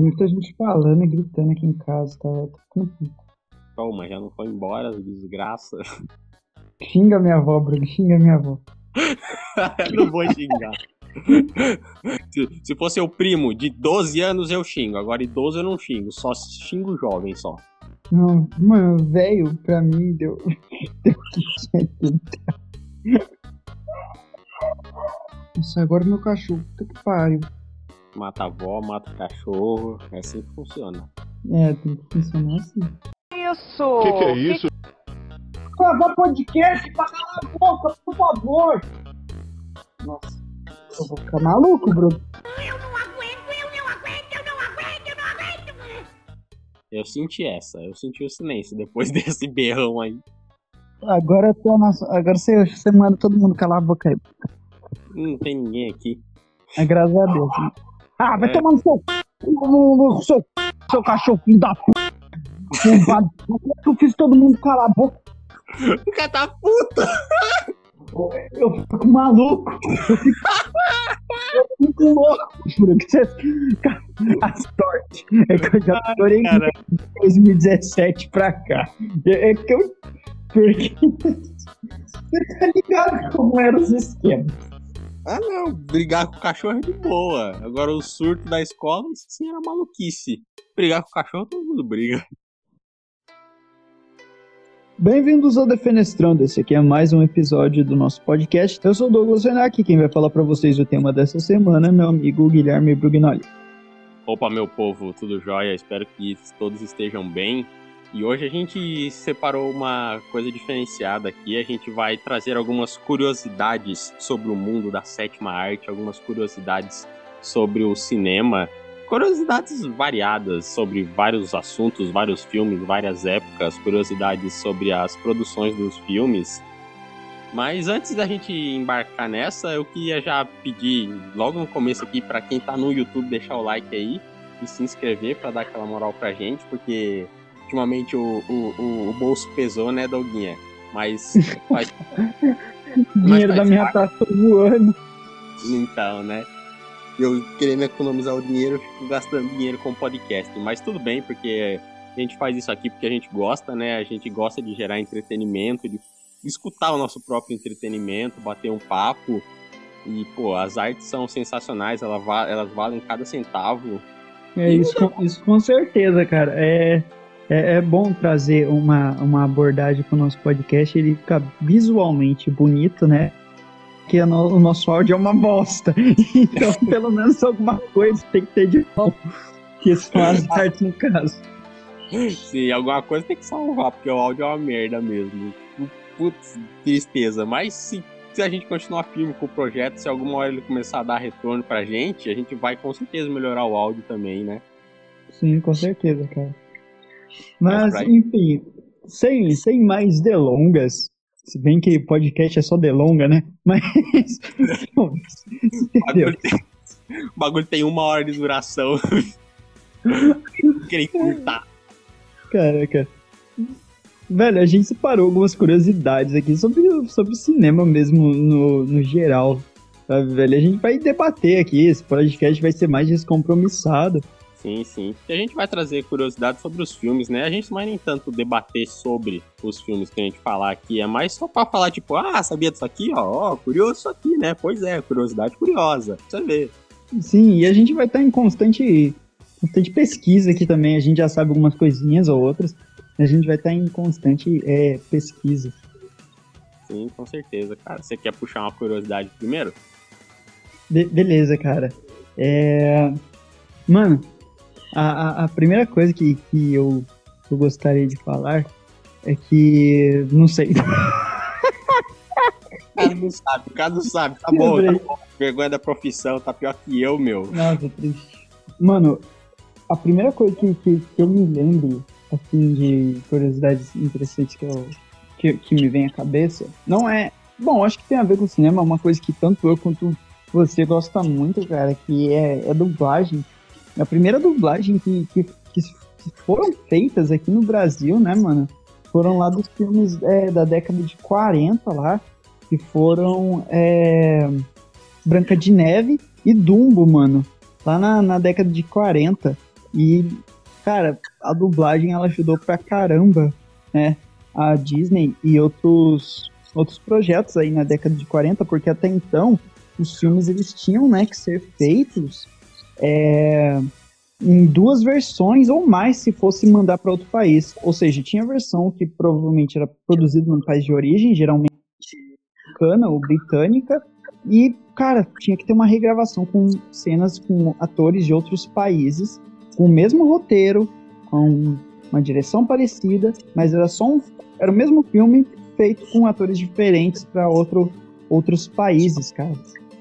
Tem muita gente falando e gritando aqui em casa, tá? Tô ficando puto. Calma, já não foi embora, desgraça. Xinga minha avó, Bruno, xinga minha avó. não vou xingar. se, se fosse o primo de 12 anos, eu xingo. Agora, idoso, eu não xingo. Só xingo jovem só. Não, mano, velho, pra mim deu. deu Nossa, agora meu cachorro, puta que pariu. Mata a avó, mata o cachorro. É assim que funciona. É, tem que funcionar assim. Isso! O que, que é isso? Gravar podcast pra calar a boca, por favor! Nossa, eu vou ficar maluco, Bruno. Eu não aguento, eu não aguento, eu não aguento, eu não aguento! Eu senti essa, eu senti o silêncio depois desse berrão aí. Agora eu tô na... Agora você, você manda todo mundo calar a boca aí. Não tem ninguém aqui. É graças a Deus. Ah, vai É. tomar no seu. no- no seu, seu cachorro, filho da p. Arrombado. Eu fiz todo mundo calar a boca. O cara tá puto! Eu fico maluco. Eu fico, eu fico louco. Por que você... A sorte é que eu já chorei de 2017 pra cá. É é que eu. Porque. Você tá ligado como eram os esquemas? Ah, não, brigar com o cachorro é de boa. Agora o surto da escola, isso sim era maluquice. Brigar com o cachorro, todo mundo briga. Bem-vindos ao Defenestrando. Esse aqui é mais um episódio do nosso podcast. Eu sou o Douglas Renac, quem vai falar pra vocês o tema dessa semana é meu amigo Guilherme Brugnoli. Opa, meu povo, tudo jóia? Espero que todos estejam bem. E hoje a gente separou uma coisa diferenciada aqui. A gente vai trazer algumas curiosidades sobre o mundo da sétima arte, algumas curiosidades sobre o cinema, curiosidades variadas sobre vários assuntos, vários filmes, várias épocas, curiosidades sobre as produções dos filmes. Mas antes da gente embarcar nessa, eu queria já pedir logo no começo aqui para quem tá no YouTube deixar o like aí e se inscrever para dar aquela moral pra gente, porque ultimamente o, o, o, o bolso pesou, né, Doguinha? Mas faz- Dinheiro faz da minha parte. taça voando. então, né? Eu querendo economizar o dinheiro, eu fico gastando dinheiro com podcast. Mas tudo bem, porque a gente faz isso aqui porque a gente gosta, né? A gente gosta de gerar entretenimento, de escutar o nosso próprio entretenimento, bater um papo. E, pô, as artes são sensacionais, elas, va- elas valem cada centavo. É isso, isso com certeza, cara. É, é, é bom trazer uma, uma abordagem pro nosso podcast. Ele fica visualmente bonito, né? Que no- o nosso áudio é uma bosta. Então, pelo menos alguma coisa tem que ter de bom. Que são as artes, no caso. Se alguma coisa tem que salvar, porque o áudio é uma merda mesmo. Putz, tristeza. Mas se, se a gente continuar firme com o projeto, se alguma hora ele começar a dar retorno pra gente, a gente vai com certeza melhorar o áudio também, né? Sim, com certeza, cara. Mas enfim, sem, sem mais delongas, se bem que podcast é só delonga, né? Mas. O bagulho, tem, o bagulho tem uma hora de duração. Queria curtar. Caraca. Velho, a gente separou algumas curiosidades aqui sobre, o- sobre cinema mesmo no, no geral. Sabe, velho? A gente vai debater aqui. Esse podcast vai ser mais descompromissado. Sim, sim. E a gente vai trazer curiosidades sobre os filmes, né? A gente não vai nem tanto debater sobre os filmes que a gente falar aqui, é mais só pra falar, tipo, ah, sabia disso aqui, ó, ó, curioso isso aqui, né? Pois é, curiosidade curiosa. Pra você ver. Sim, e a gente vai estar em constante, constante pesquisa aqui também. A gente já sabe algumas coisinhas ou outras. A gente vai estar em constante é, pesquisa. Sim, com certeza, cara. Você quer puxar uma curiosidade primeiro? Be- beleza, cara. É... Mano, a, a, a primeira coisa que, que eu, eu gostaria de falar é que. Não sei. O cara não sabe, o cara não sabe. Tá bom, tá bom. Vergonha da profissão, tá pior que eu, meu. Nossa, triste. Mano, a primeira coisa que, que, que eu me lembro, assim, de curiosidades interessantes que, eu, que, que me vem à cabeça, não é. Bom, acho que tem a ver com o cinema, é uma coisa que tanto eu quanto você gosta muito, cara, que é, é dublagem. A primeira dublagem que, que, que foram feitas aqui no Brasil, né, mano? Foram lá dos filmes é, da década de 40 lá, que foram é, Branca de Neve e Dumbo, mano. Lá na, na década de 40. E, cara, a dublagem ela ajudou pra caramba, né? A Disney e outros, outros projetos aí na década de 40, porque até então os filmes eles tinham né, que ser feitos é, em duas versões ou mais se fosse mandar para outro país. Ou seja, tinha a versão que provavelmente era produzida no país de origem, geralmente americana ou britânica, e, cara, tinha que ter uma regravação com cenas com atores de outros países, com o mesmo roteiro, com uma direção parecida, mas era só um, era o mesmo filme feito com atores diferentes para outro, outros países, cara.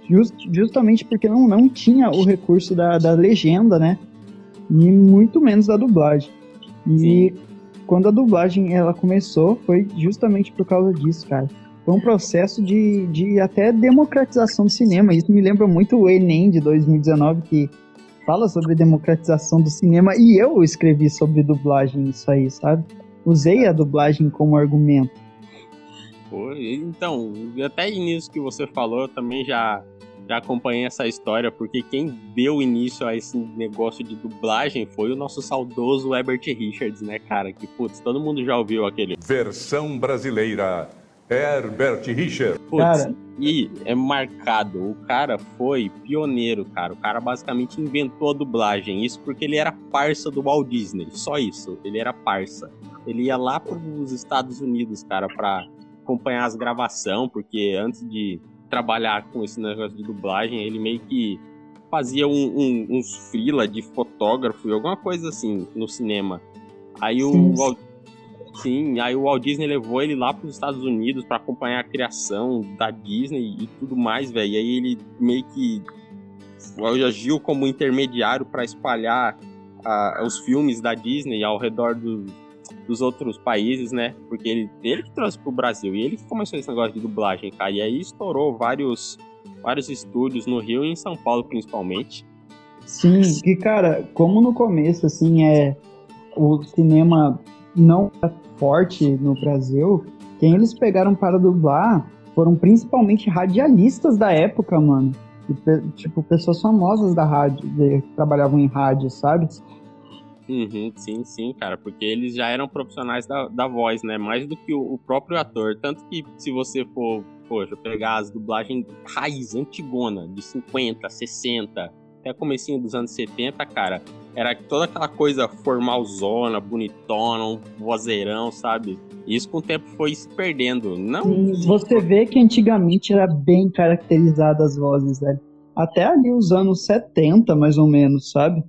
Just, justamente porque não, não tinha o recurso da, da legenda, né? E muito menos da dublagem. E Sim. quando a dublagem ela começou, foi justamente por causa disso, cara. Foi um processo de, de até democratização do cinema. Isso me lembra muito o Enem de 2019, que fala sobre democratização do cinema, e eu escrevi sobre dublagem isso aí, sabe? Usei a dublagem como argumento. Pô, então, até nisso que você falou, eu também já, já acompanhei essa história, porque quem deu início a esse negócio de dublagem foi o nosso saudoso Herbert Richards, né, cara? Que, putz, todo mundo já ouviu aquele. Versão brasileira Herbert Richard. Putz, cara. e é marcado. O cara foi pioneiro, cara. O cara basicamente inventou a dublagem. Isso porque ele era parça do Walt Disney. Só isso. Ele era parça. Ele ia lá para os Estados Unidos, cara, para acompanhar as gravações, porque antes de trabalhar com esse negócio de dublagem, ele meio que fazia um, um, uns freela de fotógrafo e alguma coisa assim no cinema. Aí o Walt Sim, aí o Walt Disney levou ele lá para os Estados Unidos para acompanhar a criação da Disney e tudo mais, velho. Aí ele meio que agiu como intermediário para espalhar uh, os filmes da Disney ao redor do, dos outros países, né? Porque ele, ele que trouxe pro Brasil e ele que começou esse negócio de dublagem, cara. E aí estourou vários, vários estúdios no Rio e em São Paulo, principalmente. Sim, e cara, como no começo, assim, é o cinema não é forte no Brasil, quem eles pegaram para dublar foram principalmente radialistas da época, mano. Tipo, pessoas famosas da rádio, que trabalhavam em rádio, sabe? Uhum, sim, sim, cara, porque eles já eram profissionais da, da voz, né? Mais do que o, o próprio ator. Tanto que se você for, poxa, pegar as dublagens raiz, antigona, de 50, 60, até comecinho dos anos 70, cara, era toda aquela coisa formalzona, bonitona, um vozeirão, sabe? Isso com o tempo foi se perdendo. Não. Sim, você vê que antigamente era bem caracterizada as vozes, velho. Até ali os anos 70, mais ou menos, sabe?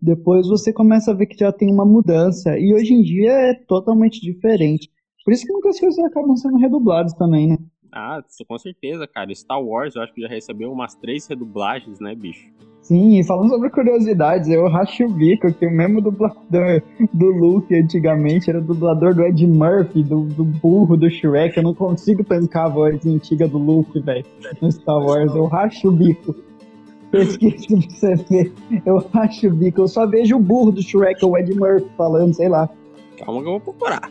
Depois você começa a ver que já tem uma mudança. E hoje em dia é totalmente diferente. Por isso que muitas coisas acabam sendo redubladas também, né? Ah, com certeza, cara. Star Wars eu acho que já recebeu umas três redublagens, né, bicho? Sim, e falando sobre curiosidades, eu racho o bico que o mesmo dublador do Luke antigamente era o dublador do Ed Murphy, do, do burro do Shrek. Eu não consigo tancar a voz antiga do Luke, velho, no Star Wars. Eu racho o bico. Pesquisa pra você ver. Eu racho o bico. Eu só vejo o burro do Shrek, o Ed Murphy, falando, sei lá. Calma que eu vou procurar.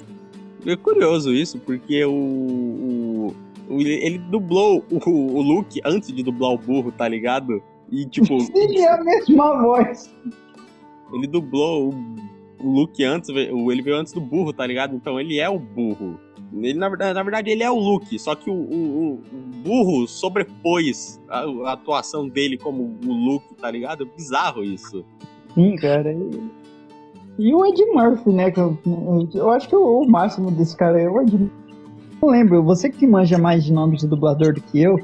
É curioso isso, porque o, o, o ele dublou o, o Luke antes de dublar o burro, tá ligado? E tipo. Sim, é a mesma voz. Ele dublou o, o Luke antes, ele veio antes do burro, tá ligado? Então ele é o burro. Ele, na, verdade, na verdade, ele é o Luke, só que o, o, o burro sobrepôs a, a, atuação dele como o Luke, tá ligado? É bizarro isso. Sim, cara. E, o Ed Murphy, né? Que eu, eu acho que o, o máximo desse cara é o Ed Murphy. Não lembro, você que manja mais de nomes de dublador do que eu,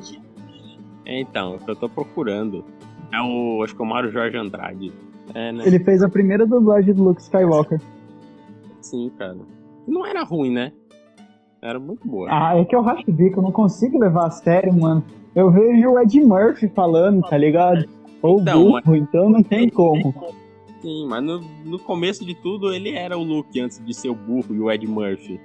é, então, eu tô procurando. É o. Acho que é o Mário Jorge Andrade. É, né? Ele fez a primeira dublagem do Luke Skywalker. Sim, cara. Não era ruim, né? Era muito boa. Ah, é que eu racho o bico, eu não consigo levar a sério, mano. Eu vejo o Ed Murphy falando, tá ligado? Ou então, burro, mas... então não tem como. Sim, mas no, no começo de tudo ele era o Luke antes de ser o burro e o Ed Murphy.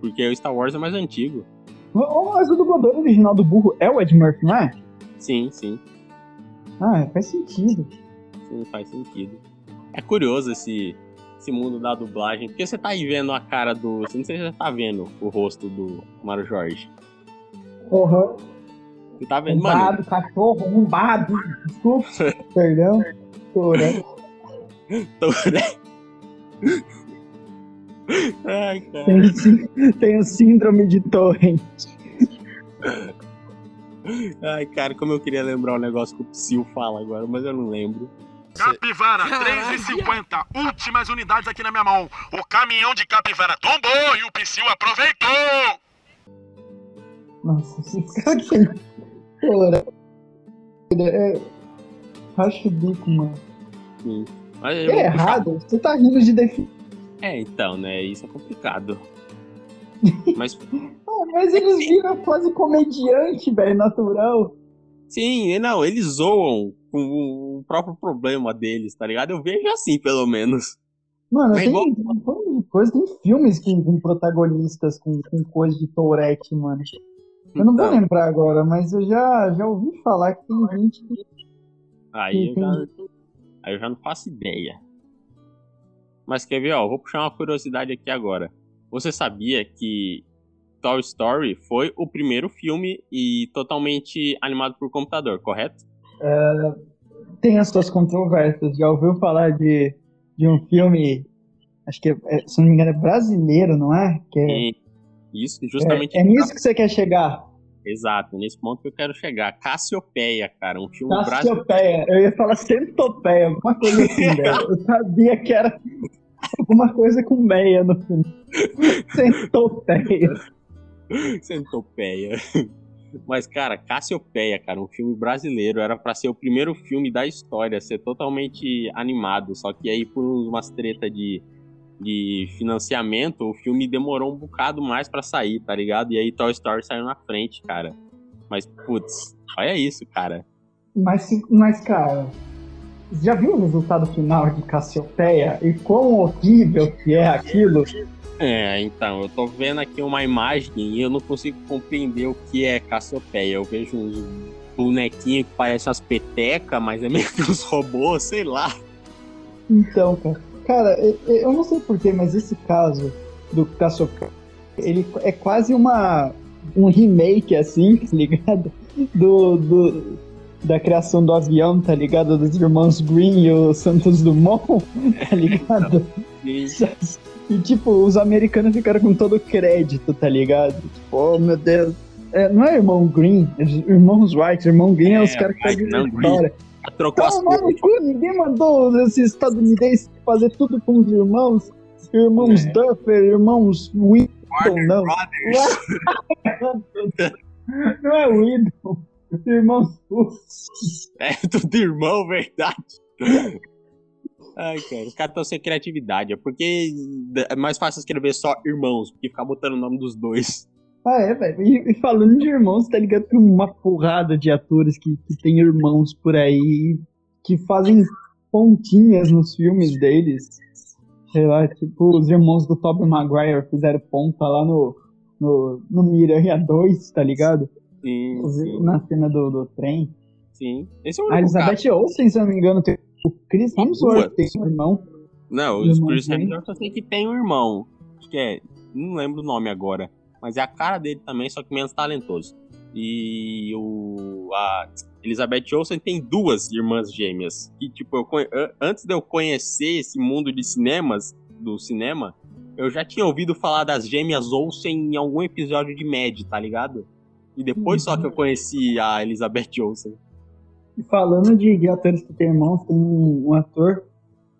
Porque o Star Wars é mais antigo. Mas o dublador original do burro é o Ed Murphy, não é? Sim, sim. Ah, faz sentido. Sim, faz sentido. É curioso esse, esse mundo da dublagem, porque você tá aí vendo a cara do. Você não sei se você tá vendo o rosto do Mário Jorge. Porra. Você tá vendo, umbado, mano? cachorro, umbado. Desculpa. Perdão. Tô, Tourette. Ai, cara. Tem, tem o síndrome de Torrent. Ai, cara, como eu queria lembrar o negócio que o Psyu fala agora, mas eu não lembro. Capivara, 3,50. Últimas unidades aqui na minha mão. O caminhão de capivara tombou e o Psyu aproveitou. Nossa, esse cara. É. Racha o bico, mano. Sim. Mas eu É errado. Você tá rindo de definir. É, então, né? Isso é complicado. Mas Ah, mas eles viram quase comediante, velho, natural. sim, não, eles zoam com o próprio problema deles, tá ligado? Eu vejo assim, pelo menos. Mano, Mas tem igual- um monte de coisa, tem filmes com, com protagonistas com, com coisa de Tourette, mano. Eu não vou Então, lembrar agora, mas eu já, já ouvi falar que tem gente que. Aí eu já, aí eu já não faço ideia. Mas quer ver, ó, vou puxar uma curiosidade aqui agora. Você sabia que Toy Story foi o primeiro filme e totalmente animado por computador, correto? Tem as suas controvérsias. Já ouviu falar de, de um filme, acho que, é, é, se não me engano, é brasileiro, não é? Que é, E isso, justamente. é, é nisso que você quer chegar. Exato, nesse ponto que eu quero chegar. Cassiopeia, cara, um filme brasileiro. Cassiopeia. Eu ia falar centopeia, alguma coisa assim, velho. Eu sabia que era alguma coisa com meia no final. Centopeia. Centopeia. Mas, cara, Cassiopeia, cara, um filme brasileiro, era pra ser o primeiro filme da história, ser totalmente animado. Só que aí, por umas treta de, de financiamento, o filme demorou um bocado mais pra sair, tá ligado? E aí Toy Story saiu na frente, cara. Mas, putz, olha isso, cara. Mas, mas, cara, já viu o resultado final de Cassiopeia? E quão horrível que é aquilo? É, então, eu tô vendo aqui uma imagem e eu não consigo compreender o que é Cassiopeia. Eu vejo uns bonequinhos que parecem umas petecas, mas é meio que uns robôs, sei lá. Então, cara. Cara, eu, eu não sei porquê, mas esse caso do Cassiopeia, ele é quase uma um remake, assim, tá ligado? Do, do, da criação do avião, tá ligado? Dos irmãos Green e o Santos Dumont, tá ligado? E, E, tipo, os americanos ficaram com todo o crédito, tá ligado? Tipo, oh, meu Deus. É, não é irmão Green, é irmãos White. Irmão Green é, os É, caras que fazem a história. trocou as Toma cores. no cu, ninguém mandou esses estadunidenses fazer tudo com os irmãos. Irmãos É. Duffer, irmãos Whitton, não. Não é Whitton. Irmãos. É tudo irmão, verdade. Ai, cara, os caras estão sem criatividade. É porque é mais fácil escrever só irmãos, porque ficar botando o nome dos dois. Ah, é, velho. E, e falando de irmãos, tá ligado? Tem uma porrada de atores que, que tem irmãos por aí que fazem pontinhas nos filmes deles. Sei lá, tipo, os irmãos do Tobey Maguire fizeram ponta lá no, no, no Miranha 2, tá ligado? Sim, sim, Na cena do, do trem. sim. Esse é o A Elizabeth Olsen, se eu não me engano, tem o Chris Hemsworth, tem um irmão. Não, os Chris tem. Hemsworth eu sei que tem um irmão. Acho que é. Não lembro o nome agora. Mas é a cara dele também, só que menos talentoso. E o. A Elizabeth Olsen tem duas irmãs gêmeas. Que, tipo, eu antes de eu conhecer esse mundo de cinemas, do cinema, eu já tinha ouvido falar das gêmeas Olsen em algum episódio de Mad, tá ligado? E depois só que eu conheci a Elizabeth Olsen. E falando de, de atores que tem irmãos, tem um, um ator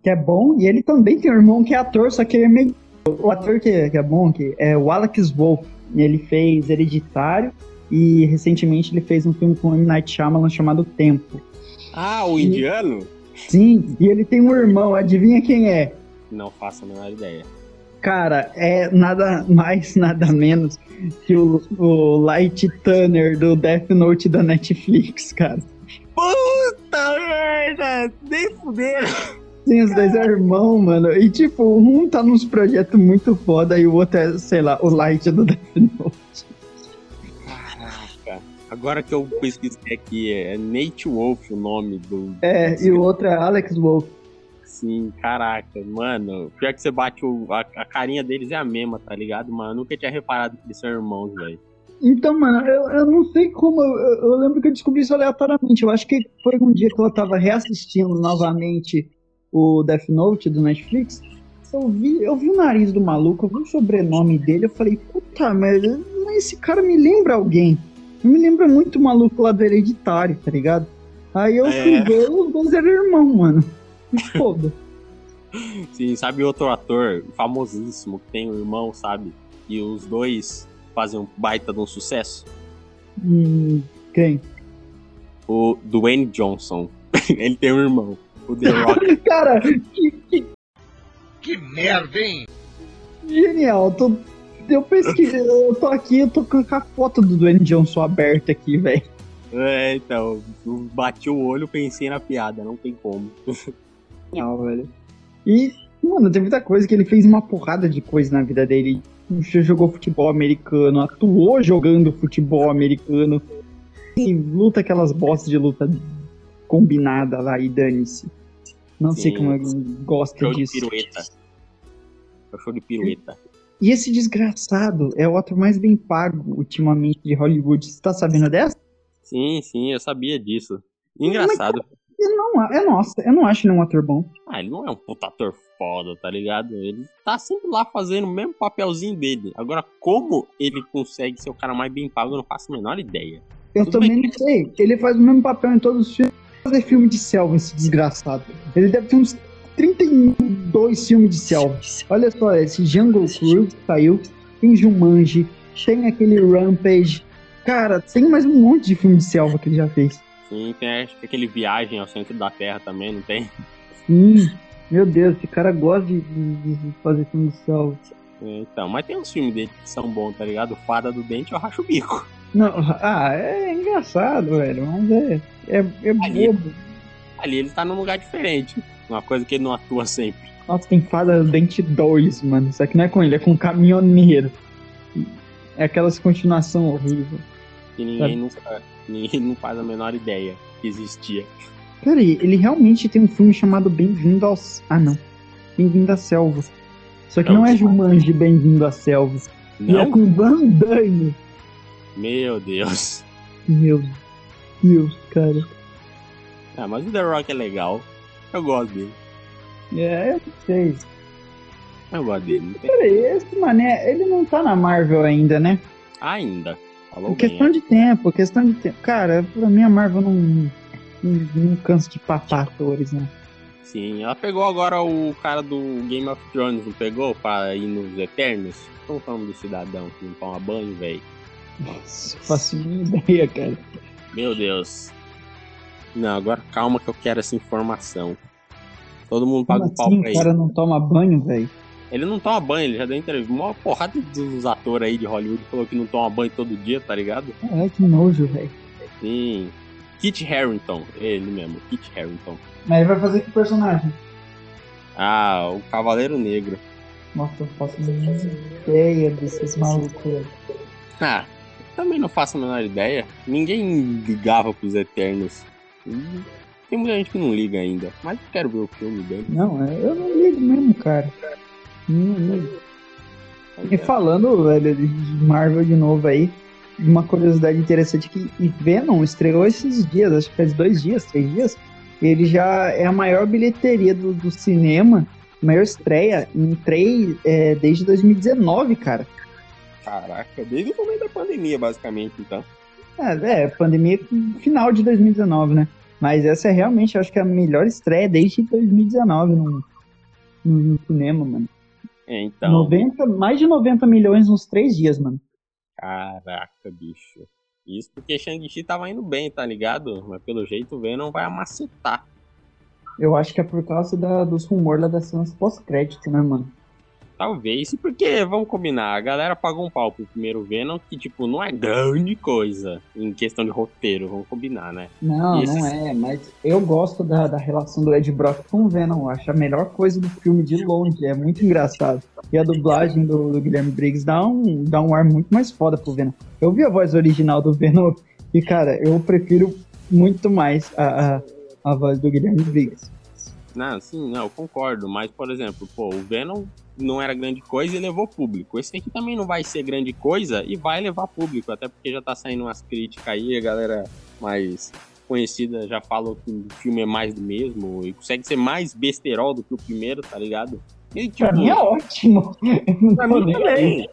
que é bom, e ele também tem um irmão que é ator, só que ele é meio. O ator que, que é bom que é o Alex Wolff. Ele fez Hereditário e recentemente ele fez um filme com M. Night Shyamalan chamado Tempo. Ah, o indiano? Sim, e ele tem um irmão, adivinha quem é? Não faço a menor ideia. Cara, é nada mais, nada menos que o, o Light Turner do Death Note da Netflix, cara. Puta merda! Nem fuderam! Sim, os dois é irmão, mano. E tipo, um tá nos projetos muito foda e o outro é, sei lá, o Light do Death Note. Caraca. Agora que eu pesquisei aqui, é Nate Wolf o nome do. É, e o outro é Alex Wolff. Sim, caraca, mano. Pior que você bate o, a, a carinha deles é a mesma, tá ligado? Mano, eu nunca tinha reparado que eles são irmãos, velho. Então, mano, eu, eu não sei como. Eu, eu lembro que eu descobri isso aleatoriamente. Eu acho que foi um dia que eu tava reassistindo novamente o, Death Note do Netflix, eu vi, eu vi o nariz do maluco, eu vi o sobrenome dele, eu falei, puta merda, esse cara me lembra alguém. Me lembra muito o maluco lá do Hereditário, tá ligado? Aí eu fui É. ver, os dois eram irmão, mano. Me Foda. Sim, sabe outro ator famosíssimo que tem um irmão, sabe? E os dois fazem um baita de um sucesso? Hum, quem? O Dwayne Johnson. Ele tem um irmão, o The Rock. Cara, que, que Que merda, hein? genial. Tô, eu pesquisei, eu tô aqui, eu tô com a foto do Dwayne Johnson aberta aqui, velho. é, então, eu bati o olho, pensei na piada, não tem como. Genial, velho. E, mano, tem muita coisa que ele fez uma porrada de coisa na vida dele. Jogou futebol americano, atuou jogando futebol americano. E luta aquelas bostas de luta combinada lá e dane-se. Não sei Sim. como ele gosta Show de disso. pirueta. É show de pirueta. E esse desgraçado é o ator mais bem pago ultimamente de Hollywood. Você tá sabendo dessa? Sim, sim, eu sabia disso. Engraçado. Eu não, eu, nossa, eu não acho ele um ator bom. Ah, ele não é um puta ator foda, tá ligado? Ele tá sempre lá fazendo o mesmo papelzinho dele. Agora, como ele consegue ser o cara mais bem pago, eu não faço a menor ideia. Eu Tudo também bem. não sei. Ele faz o mesmo papel em todos os filmes. Fazer filme de selva, esse desgraçado. Ele deve ter uns 32 filmes de selva. Olha só, esse Jungle Cruise que saiu. Tem Jumanji. Tem aquele Rampage. Cara, tem mais um monte de filme de selva que ele já fez. Sim, tem acho que aquele viagem ao centro da Terra também, não tem? Sim. Meu Deus, esse cara gosta de, de- de fazer filme selva. É, Então, mas tem uns filmes dele que são bons, tá ligado? Fada do Dente, eu racho bico. Não, ah, é engraçado, velho. Mas é, é, é Ali. bobo. Ali ele tá num lugar diferente. Uma coisa que ele não atua sempre. Nossa, tem Fada do Dente 2, mano. Só que não é com ele, é com o caminhoneiro. É aquelas continuação horrível. Que ninguém nunca. Ninguém não faz a menor ideia que existia. Cara, ele realmente tem um filme chamado Bem-vindo aos. Ah, não. Bem-vindo à Selva. Só que Não. não é Jumanji Bem-vindo à Selva. E é Não? com Van Damme. Meu Deus. Meu Deus, cara. Ah, mas o The Rock é legal. Eu gosto dele. É, eu sei. Eu gosto dele. Peraí, esse mané, ele não tá na Marvel ainda, né? Ainda. Falou questão de tempo, questão de tempo. Cara, pra mim a Marvel não, não, não cansa de papar atores, né? Sim, ela pegou agora o cara do Game of Thrones, não pegou? Pra ir nos Eternos? Como que é o do cidadão que não toma banho, velho? Nossa, faço minha ideia, cara. Meu Deus. Não, agora calma que eu quero essa informação. Todo mundo paga Como o pau assim, pra o ele. cara não toma banho, velho? Ele não toma banho, ele já deu entrevista. Uma porrada dos atores aí de Hollywood falou que não toma banho todo dia, tá ligado? É, que nojo, velho. Sim. Kit Harington, ele mesmo, Kit Harington. Mas ele vai fazer que personagem? Ah, o Cavaleiro Negro. Nossa, eu faço minha ideia desses malucos. Ah, também não faço a menor ideia. Ninguém ligava pros Eternos. Tem muita gente que não liga ainda, mas eu quero ver o filme dele. Não, é, eu não ligo mesmo, cara. E é. falando, velho, de Marvel de novo aí, uma curiosidade interessante que e Venom estreou esses dias, acho que faz dois dias, três dias. Ele já é a maior bilheteria do, do cinema, maior estreia em três, é, desde 2019, cara. Caraca, desde o começo da pandemia, basicamente, então. É, é, pandemia final de 2019, né? Mas essa é realmente, acho que é a melhor estreia desde 2019 no, no, no cinema, mano. É, então. 90, mais de 90 milhões nos três dias, mano. Caraca, bicho. Isso porque Shang-Chi tava indo bem, tá ligado? Mas pelo jeito o Venom vai amacetar. Eu acho que é por causa da- dos rumores lá das cenas pós-crédito, né, mano? Talvez, porque, vamos combinar, a galera pagou um pau pro primeiro Venom, que, tipo, não é grande coisa em questão de roteiro, vamos combinar, né? Não, esses- não é, mas eu gosto da, da relação do Ed Brock com o Venom. Eu acho a melhor coisa do filme de longe. É muito engraçado. E a dublagem do, do Guilherme Briggs dá um, dá um ar muito mais foda pro Venom. Eu vi a voz original do Venom e, cara, eu prefiro muito mais a, a, a voz do Guilherme Briggs. Não, sim, não, eu concordo, mas, por exemplo, pô, o Venom não era grande coisa e levou público. Esse aqui também não vai ser grande coisa e vai levar público, até porque já tá saindo umas críticas aí, a galera mais conhecida já falou que o filme é mais do mesmo e consegue ser mais besterol do que o primeiro, tá ligado? E, Pra tipo, mim é ótimo. Pra mim também.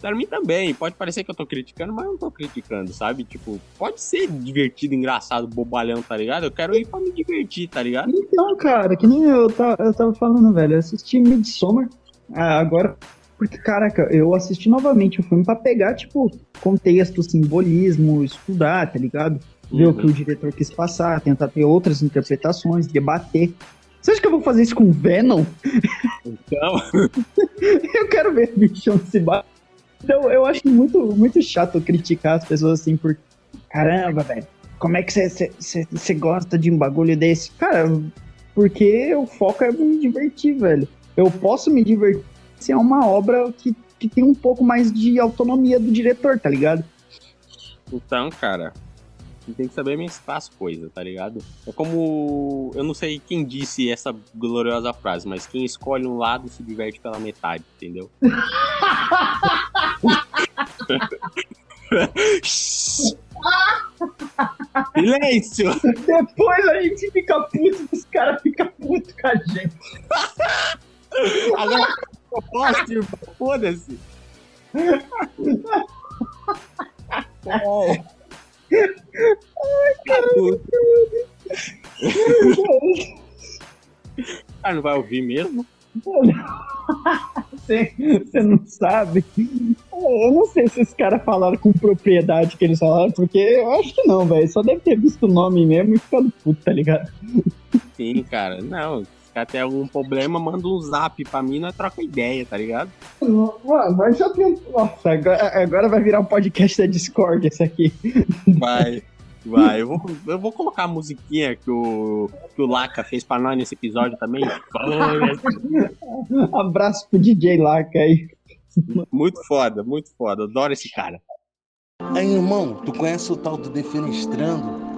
Pra mim também. Pode parecer que eu tô criticando, mas eu não tô criticando, sabe? Tipo, pode ser divertido, engraçado, bobalhão, tá ligado? Eu quero ir pra me divertir, tá ligado? Então, cara, que nem eu, ta- eu tava falando, velho, eu assisti Midsommar agora, porque, caraca, eu assisti novamente o filme pra pegar, tipo, contexto, simbolismo, estudar, tá ligado? Ver o que o diretor quis passar, tentar ter outras interpretações, debater. Você acha que eu vou fazer isso com Venom? Então, Eu quero ver bichão se bater. Então, eu acho muito, muito chato criticar as pessoas assim por. Caramba, velho. Como é que você gosta de um bagulho desse? Cara, porque o foco é me divertir, velho. Eu posso me divertir se é uma obra que, que tem um pouco mais de autonomia do diretor, tá ligado? então, cara, você tem que saber mesclar as coisas, tá ligado? É como. Eu não sei quem disse essa gloriosa frase, mas quem escolhe um lado se diverte pela metade, entendeu? Silêncio! Depois a gente fica puto, os caras ficam putos com a gente. Agora eu posso, irmão. Foda-se. Ah, não vai ouvir mesmo? Você você não sabe. Eu não sei se esses caras falaram com propriedade que eles falaram, porque eu acho que não, velho. Só deve ter visto o nome mesmo e ficado puto, tá ligado? Sim, cara. Não, se cara tem algum problema, manda um zap pra mim, nós troca ideia, tá ligado? Mano, mas já tem. Nossa, agora, agora vai virar um podcast da Discord esse aqui. Vai. Vai, eu vou, eu vou colocar a musiquinha que o, que o Laca fez pra nós nesse episódio também. Abraço pro DJ Laca aí. Muito foda, muito foda. Adoro esse cara. Aí, irmão, tu conhece o tal do Defenestrando?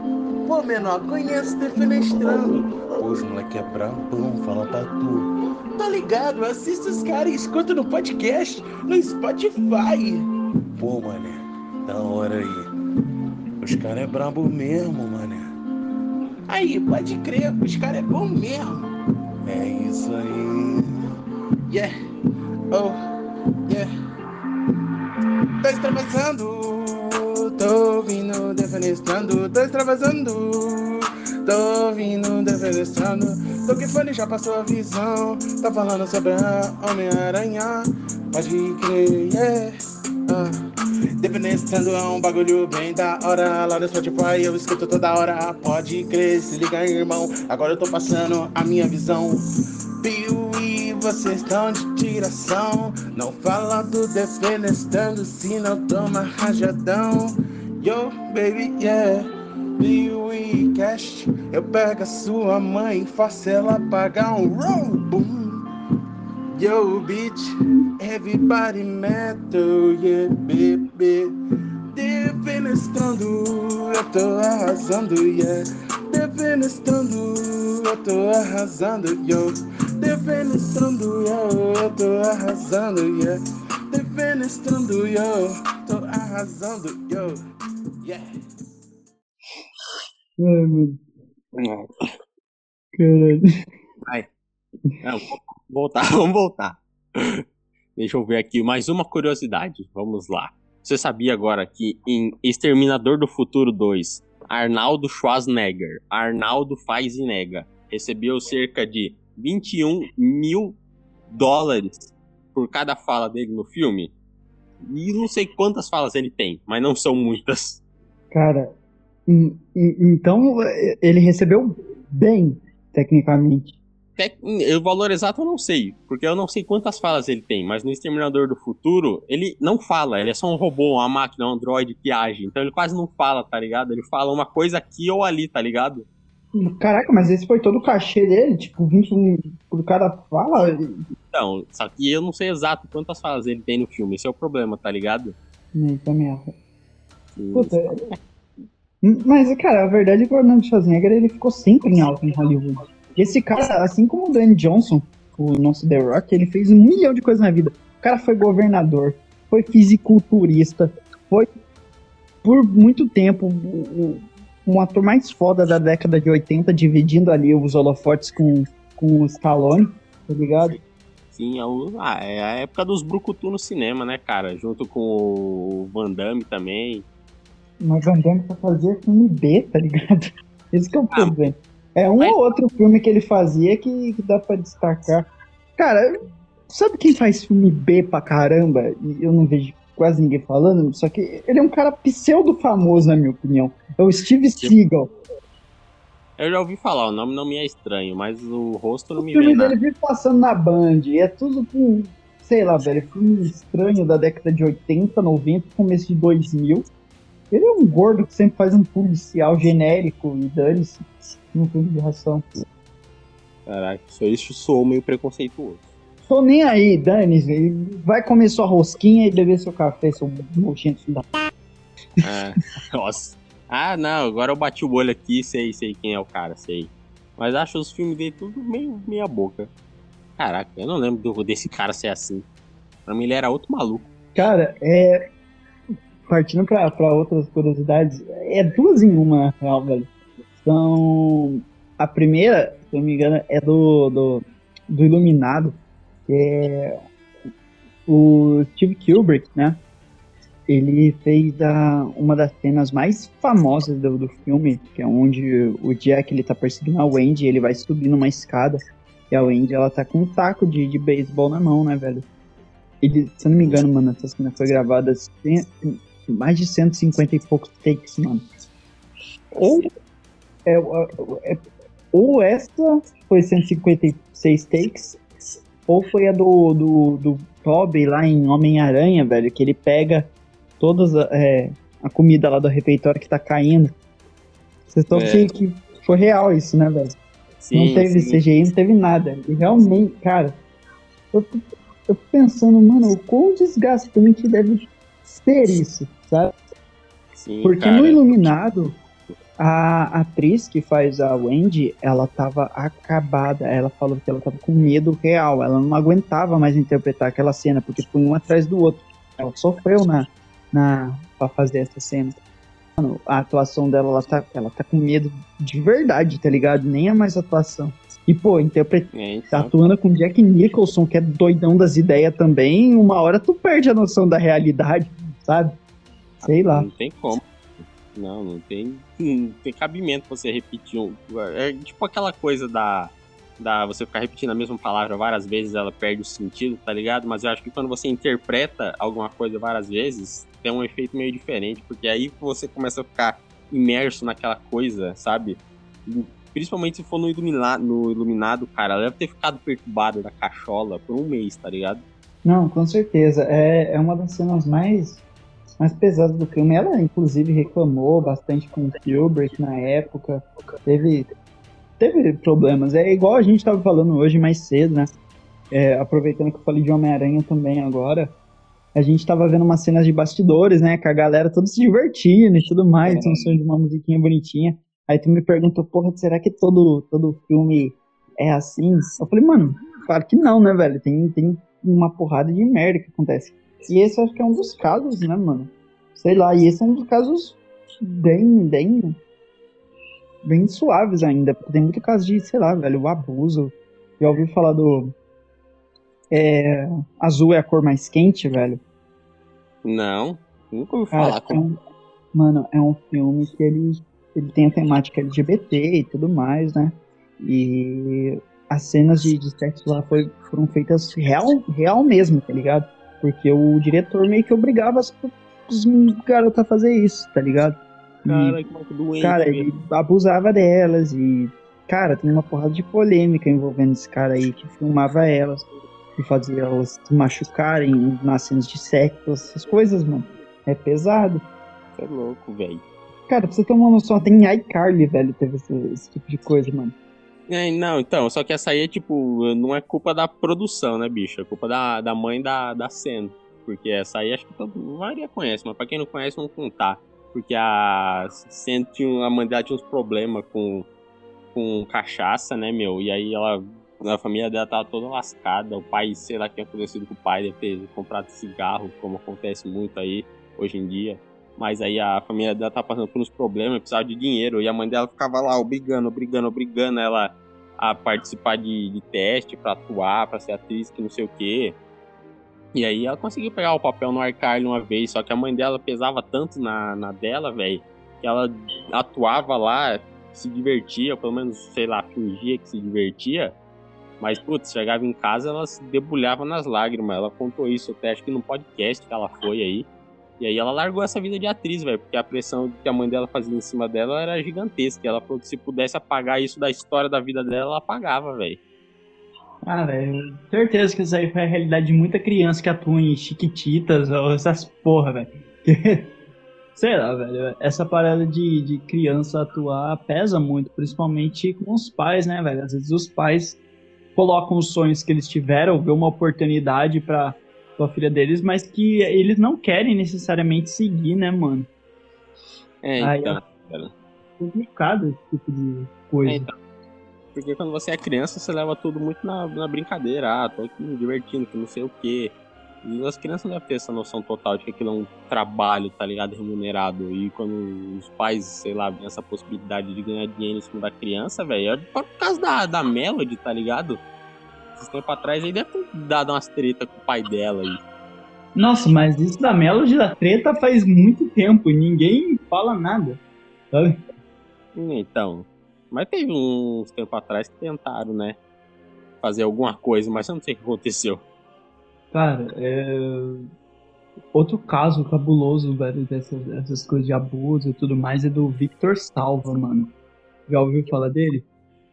Pô, menor, conheço Defenestrando. Pô, os moleque é brabão, fala pra tu. Tá ligado? Assista os caras e escuta no podcast, no Spotify. Pô, mané, da hora aí. Os caras é brabo mesmo, mané. Aí, pode crer, os caras é bom mesmo. É isso aí. Yeah. Oh, yeah. Tô extravasando, tô vindo defenestrando, tô extravasando, tô vindo defenestrando, tô que fone já passou a visão, tá falando sobre a Homem-Aranha, pode crer, yeah. Ah. Defenestrando é um bagulho bem da hora, lá no Spotify eu escuto toda hora, pode crer, se liga irmão, agora eu tô passando a minha visão. Piu vocês estão de tiração. Não fala do defenestrando se não toma rajadão. Yo, baby, yeah. E cash. Eu pego a sua mãe, faço ela pagar um roll. Boom. Yo, bitch. Everybody metal, yeah, baby. Defenestrando, eu tô arrasando, yeah. Defenestrando, eu tô arrasando, yo. Defenestrando, yo, eu tô arrasando, yeah. Defenestrando, yo, tô arrasando, yo. Yeah. Ai, mano. Caralho. Não, voltar, vamos voltar. Deixa eu ver aqui mais uma curiosidade. Vamos lá. Você sabia agora que em Exterminador do Futuro 2, Arnaldo Schwarzenegger, Arnaldo faz e nega, recebeu cerca de 21 mil dólares por cada fala dele no filme? E não sei quantas falas ele tem, mas não são muitas. Cara, então ele recebeu bem, tecnicamente. Tec- O valor exato eu não sei, porque eu não sei quantas falas ele tem, mas no Exterminador do Futuro, ele não fala, ele é só um robô, uma máquina, um androide que age, então ele quase não fala, tá ligado? Ele fala uma coisa aqui ou ali, tá ligado? Caraca, mas esse foi todo o cachê dele, tipo, 21 por cada fala. Então, que eu não sei exato quantas falas ele tem no filme, esse é o problema, tá ligado? Né, também acho. E- Puta. é- Mas, cara, a verdade é que o Arnold Schwarzenegger ele ficou sempre em alta em Hollywood. Esse cara, assim como o Dwayne Johnson, o nosso The Rock, ele fez um milhão de coisas na vida. O cara foi governador, foi fisiculturista, foi por muito tempo o- um ator mais foda da década de 80, dividindo ali os holofotes com, com o Stallone, tá ligado? Sim, é, o- ah, é a época dos brucutu no cinema, né, cara? Junto com o Van Damme também. Mas Van Damme só fazia filme B, tá ligado? Esse que é o Ah, problema. É um mas- ou outro filme que ele fazia que, que dá pra destacar. Cara, sabe quem faz filme B pra caramba? E eu não vejo quase ninguém falando, só que ele é um cara pseudo famoso, na minha opinião. É o Steve Seagal. Eu já ouvi falar, o nome não me é estranho, mas o rosto não O me filme vem dele nada. vive passando na Band. E é tudo com, sei lá, velho, filme estranho da década de 80, 90, começo de 2000. Ele é um gordo que sempre faz um policial genérico e dane-se no filme de ração. Caraca, isso, isso soou meio preconceituoso. Tô nem aí, dane-se. Vai comer sua rosquinha e beber seu café, seu filho da Ah, nossa. Ah, não, agora eu bati o olho aqui, sei, sei quem é o cara, sei. Mas acho os filmes dele tudo meio meia boca. Caraca, eu não lembro do- desse cara ser assim. Pra mim ele era outro maluco. Cara, é. Partindo pra, pra outras curiosidades, é duas em uma, na real, velho. São. A primeira, se eu não me engano, é do, do, do Iluminado, é o Steve Kubrick, né? Ele fez a, uma das cenas mais famosas do, do filme, que é onde o Jack ele tá perseguindo a Wendy, ele vai subir numa escada, e a Wendy ela tá com um taco de, de beisebol na mão, né, velho? Ele, se eu não me engano, mano, essa cena foi gravada mais de 150 e poucos takes, mano. Ou é, é- ou essa foi 156 takes, ou foi a do, do, do Toby lá em Homem-Aranha, velho, que ele pega todas a, é, a comida lá do refeitório que tá caindo. Vocês estão É. que, que foi real isso, né, velho? Sim, não teve sim. CGI, não teve nada. E realmente, cara, eu, tô- eu fico pensando, mano, o quão desgastante deve ser isso, sabe? Sim, Porque cara. no Iluminado, a atriz que faz a Wendy, ela tava acabada. Ela falou que ela tava com medo real. Ela não aguentava mais interpretar aquela cena, porque foi um atrás do outro. Ela sofreu na, na pra fazer essa cena. Mano, a atuação dela, ela tá, ela tá com medo de verdade, tá ligado? Nem é mais atuação. E, pô, interpretar É, tá então, atuando com Jack Nicholson, que é doidão das ideias também, uma hora tu perde a noção da realidade, sabe? Sei lá. Não tem como. Não, não tem, não tem cabimento você repetir um. É tipo aquela coisa da. Da você ficar repetindo a mesma palavra várias vezes, ela perde o sentido, tá ligado? Mas eu acho que quando você interpreta alguma coisa várias vezes, tem um efeito meio diferente, porque aí você começa a ficar imerso naquela coisa, sabe? Principalmente se for no, ilumina, no iluminado, cara, deve ter ficado perturbada da cachola por um mês, tá ligado? Não, com certeza. É, é uma das cenas mais, mais pesadas do filme. Ela, inclusive, reclamou bastante com o Kubrick na época. Teve, teve problemas. É igual a gente tava falando hoje mais cedo, né? É, aproveitando que eu falei de Homem-Aranha também agora. A gente tava vendo umas cenas de bastidores, né? Com a galera toda se divertindo e tudo mais. Um som de uma musiquinha bonitinha. Aí tu me perguntou, porra, será que todo, todo filme é assim? Eu falei, mano, claro que não, né, velho? Tem, tem uma porrada de merda que acontece. E esse acho que é um dos casos, né, mano? Sei lá, e esse é um dos casos bem, bem, bem suaves ainda, porque tem muito caso de, sei lá, velho, o abuso. Já ouviu falar do é, azul é a cor mais quente, velho? Não, nunca ouvi Cara, falar. é Como... um- mano, é um filme que ele, ele tem a temática LGBT e tudo mais, né? E as cenas de, de sexo lá foi, foram feitas real, real mesmo, tá ligado? Porque o diretor meio que obrigava as, os garotos a fazer isso, tá ligado? E, Cara, que doente. cara, ele abusava delas e, cara, tem uma porrada de polêmica envolvendo esse cara aí que filmava elas e fazia elas se machucarem nas cenas de sexo, essas coisas, mano. É pesado. Você é louco, velho. Cara, pra você ter uma noção, até em iCarly, velho, teve esse, esse tipo de coisa, mano. É, não, então, só que essa aí é tipo, não é culpa da produção, né, bicho? É culpa da, da mãe da, da cena. Porque essa aí acho que todo maioria conhece, mas pra quem não conhece, vamos contar. Porque a Sen tinha, a mãe dela tinha uns problemas com, com cachaça, né, meu? E aí ela, a família dela tava toda lascada. O pai, sei lá o que tinha acontecido com o pai, deve ter comprado cigarro, como acontece muito aí hoje em dia. Mas aí a família dela tá passando por uns problemas, precisava de dinheiro. E a mãe dela ficava lá obrigando, obrigando, obrigando ela a participar de, de teste pra atuar, pra ser atriz, que não sei o quê. E aí ela conseguiu pegar o papel no iCarly uma vez, só que a mãe dela pesava tanto na, na dela, velho, que ela atuava lá, se divertia, pelo menos, sei lá, fingia que se divertia. Mas, putz, chegava em casa, ela se debulhava nas lágrimas. Ela contou isso até, acho que no podcast que ela foi aí. E aí ela largou essa vida de atriz, velho, porque a pressão que a mãe dela fazia em cima dela era gigantesca. Ela falou que se pudesse apagar isso da história da vida dela, ela apagava, velho. Ah, velho, certeza que isso aí foi a realidade de muita criança que atua em Chiquititas ou essas porra, velho. Sei lá, velho, essa parada de, de criança atuar pesa muito, principalmente com os pais, né, velho? Às vezes os pais colocam os sonhos que eles tiveram, vê uma oportunidade pra, pra filha deles, mas que eles não querem necessariamente seguir, né, mano? É, Aí, então, cara. Complicado esse tipo de coisa. É, então. Porque quando você é criança, você leva tudo muito na, na brincadeira. Ah, tô aqui me divertindo, que não sei o quê. E as crianças não devem ter essa noção total de que aquilo é um trabalho, tá ligado? Remunerado. E quando os pais, sei lá, vêem essa possibilidade de ganhar dinheiro em cima da criança, velho, é por causa da, da Melody, tá ligado? Esses tempos atrás aí deve ter dado umas treta com o pai dela aí. Nossa, mas isso da Melody da treta faz muito tempo e ninguém fala nada. Sabe? Então. Mas teve uns tempos atrás que tentaram, né? Fazer alguma coisa, mas eu não sei o que aconteceu. Cara, é... outro caso cabuloso, velho, dessas, dessas coisas de abuso e tudo mais é do Victor Salva, mano. Já ouviu falar dele?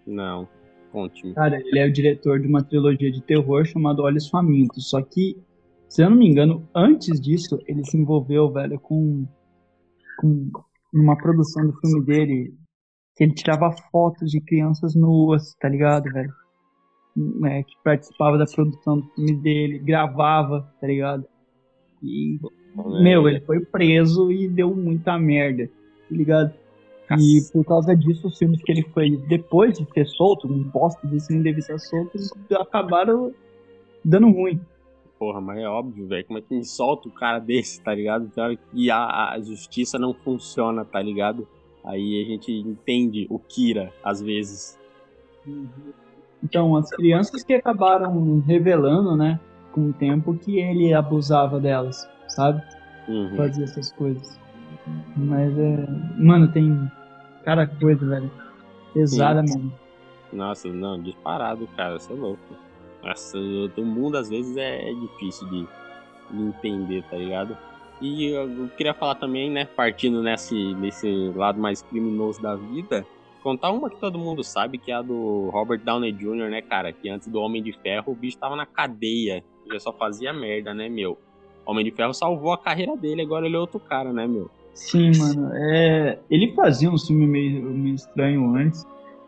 Não. Conte-me. Cara, ele é o diretor de uma trilogia de terror chamada Olhos Famintos. Só que, se eu não me engano, antes disso, ele se envolveu, velho, com, com uma produção do filme dele, que ele tirava fotos de crianças nuas, tá ligado, velho? né, que participava da produção do filme dele, gravava, tá ligado? E, meu, ele foi preso e deu muita merda, tá ligado? E por causa disso, os filmes que ele fez depois de ser solto, um bosta desse nem deve ser solto, acabaram dando ruim. Porra, mas é óbvio, velho. Como é que me solta o cara desse, tá ligado? Que a, a justiça não funciona, tá ligado? Aí a gente entende o Kira, às vezes. Então, as crianças que acabaram revelando, né, com o tempo, que ele abusava delas, sabe? Uhum. Fazia essas coisas. Mas é. Mano, tem cada coisa, velho. Pesada mesmo. Nossa, não, disparado, cara, você é louco. Nossa, o mundo às vezes é difícil de, de entender, tá ligado? E eu, eu queria falar também, né, partindo nesse, nesse lado mais criminoso da vida, contar uma que todo mundo sabe, que é a do Robert Downey Jr., né, cara? Que antes do Homem de Ferro, o bicho tava na cadeia. Já só fazia merda, né, meu? Homem de Ferro salvou a carreira dele, agora ele é outro cara, né, meu? Sim, mano. É... Ele fazia um filme meio, meio estranho antes.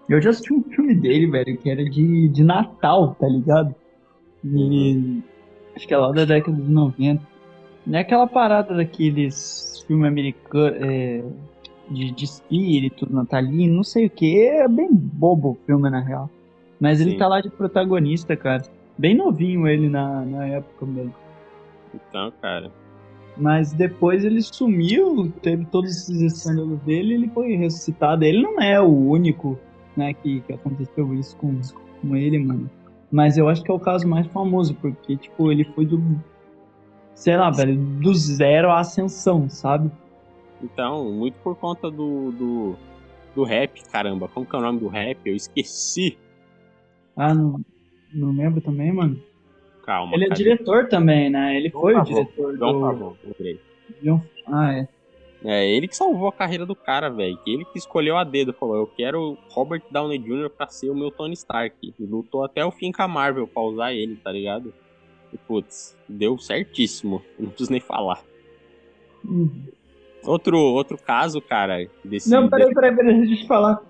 Eu já assisti um filme dele, velho, que era de, de Natal, tá ligado? E. Acho que é lá da década de 90. Não é aquela parada daqueles filmes americanos. É, de, de espírito, natalino, não sei o que. É bem bobo o filme, na real. Mas ele Sim. tá lá de protagonista, cara. Bem novinho ele na, na época mesmo. Então, cara. Mas depois ele sumiu, teve todos esses escândalos dele ele foi ressuscitado. Ele não é o único, né, que, que aconteceu isso com, com ele, mano. Mas eu acho que é o caso mais famoso, porque, tipo, ele foi do. Sei lá, velho, do zero à ascensão, sabe? Então, muito por conta do, do, do rap, caramba. Como que é o nome do rap? Eu esqueci. Ah, não, não lembro também, mano. Calma. Ele é diretor também, né? Ele João foi o diretor João do. Favreau, lembrei. João- Ah, é. É, ele que salvou a carreira do cara, velho. Ele que escolheu a dedo. Falou, eu quero o Robert Downey Jr. pra ser o meu Tony Stark. E lutou até o fim com a Marvel pra usar ele, tá ligado? E, putz, deu certíssimo. Não preciso nem falar. Uhum. Outro, outro caso, cara, desse... Não, peraí, peraí, peraí, deixa eu te falar.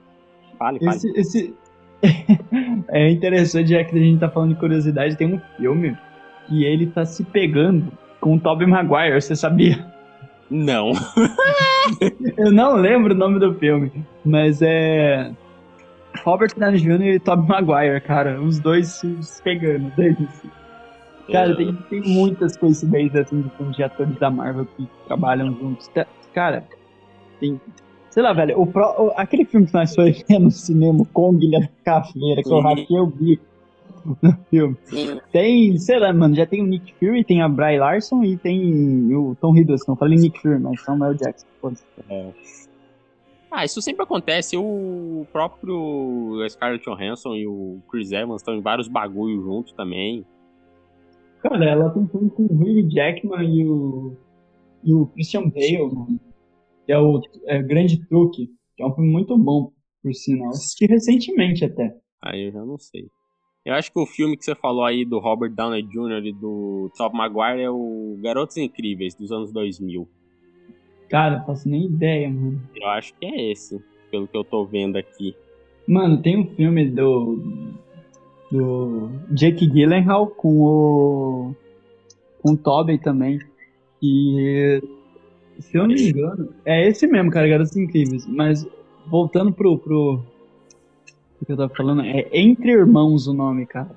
Fale, fale. Esse, esse... é interessante, já que a gente tá falando de curiosidade, tem um filme que ele tá se pegando com o Tobey Maguire, você sabia? Não. Eu não lembro o nome do filme, mas é... Robert Downey Jr. e Tobey Maguire, cara, os dois se pegando, dane-se. Cara, É, tem, tem muitas coincidências assim de filmes de atores da Marvel que trabalham juntos. Te- Cara, tem. Sei lá, velho, o pró- o- aquele filme que nós foi ver no cinema, Kong Ilha da Caveira, que eu Sim. rachei o bico no filme. Tem, sei lá, mano, já tem o Nick Fury, tem a Bry Larson e tem o Tom Hiddleston. Eu falei Nick Fury, mas Samuel Jackson. foda-se. Ah, isso sempre acontece. O próprio Scarlett Johansson e o Chris Evans estão em vários bagulhos juntos também. Cara, ela tem filme com o Hugh Jackman e o, e o Christian Bale, mano. Que é o é, Grande Truque, que é um filme muito bom, por sinal. Assisti recentemente até. Aí eu já não sei. Eu acho que o filme que você falou aí do Robert Downey Jr. e do Top Maguire é o Garotos Incríveis, dos anos 2000. Cara, não faço nem ideia, mano. Eu acho que é esse, pelo que eu tô vendo aqui. Mano, tem um filme do. do Jake Gyllenhaal com o. com o Tobey também. E. se eu não me engano. É esse mesmo, cara, Garotos Incríveis. Mas voltando pro. pro o que eu tava falando, é Entre Irmãos o nome, cara.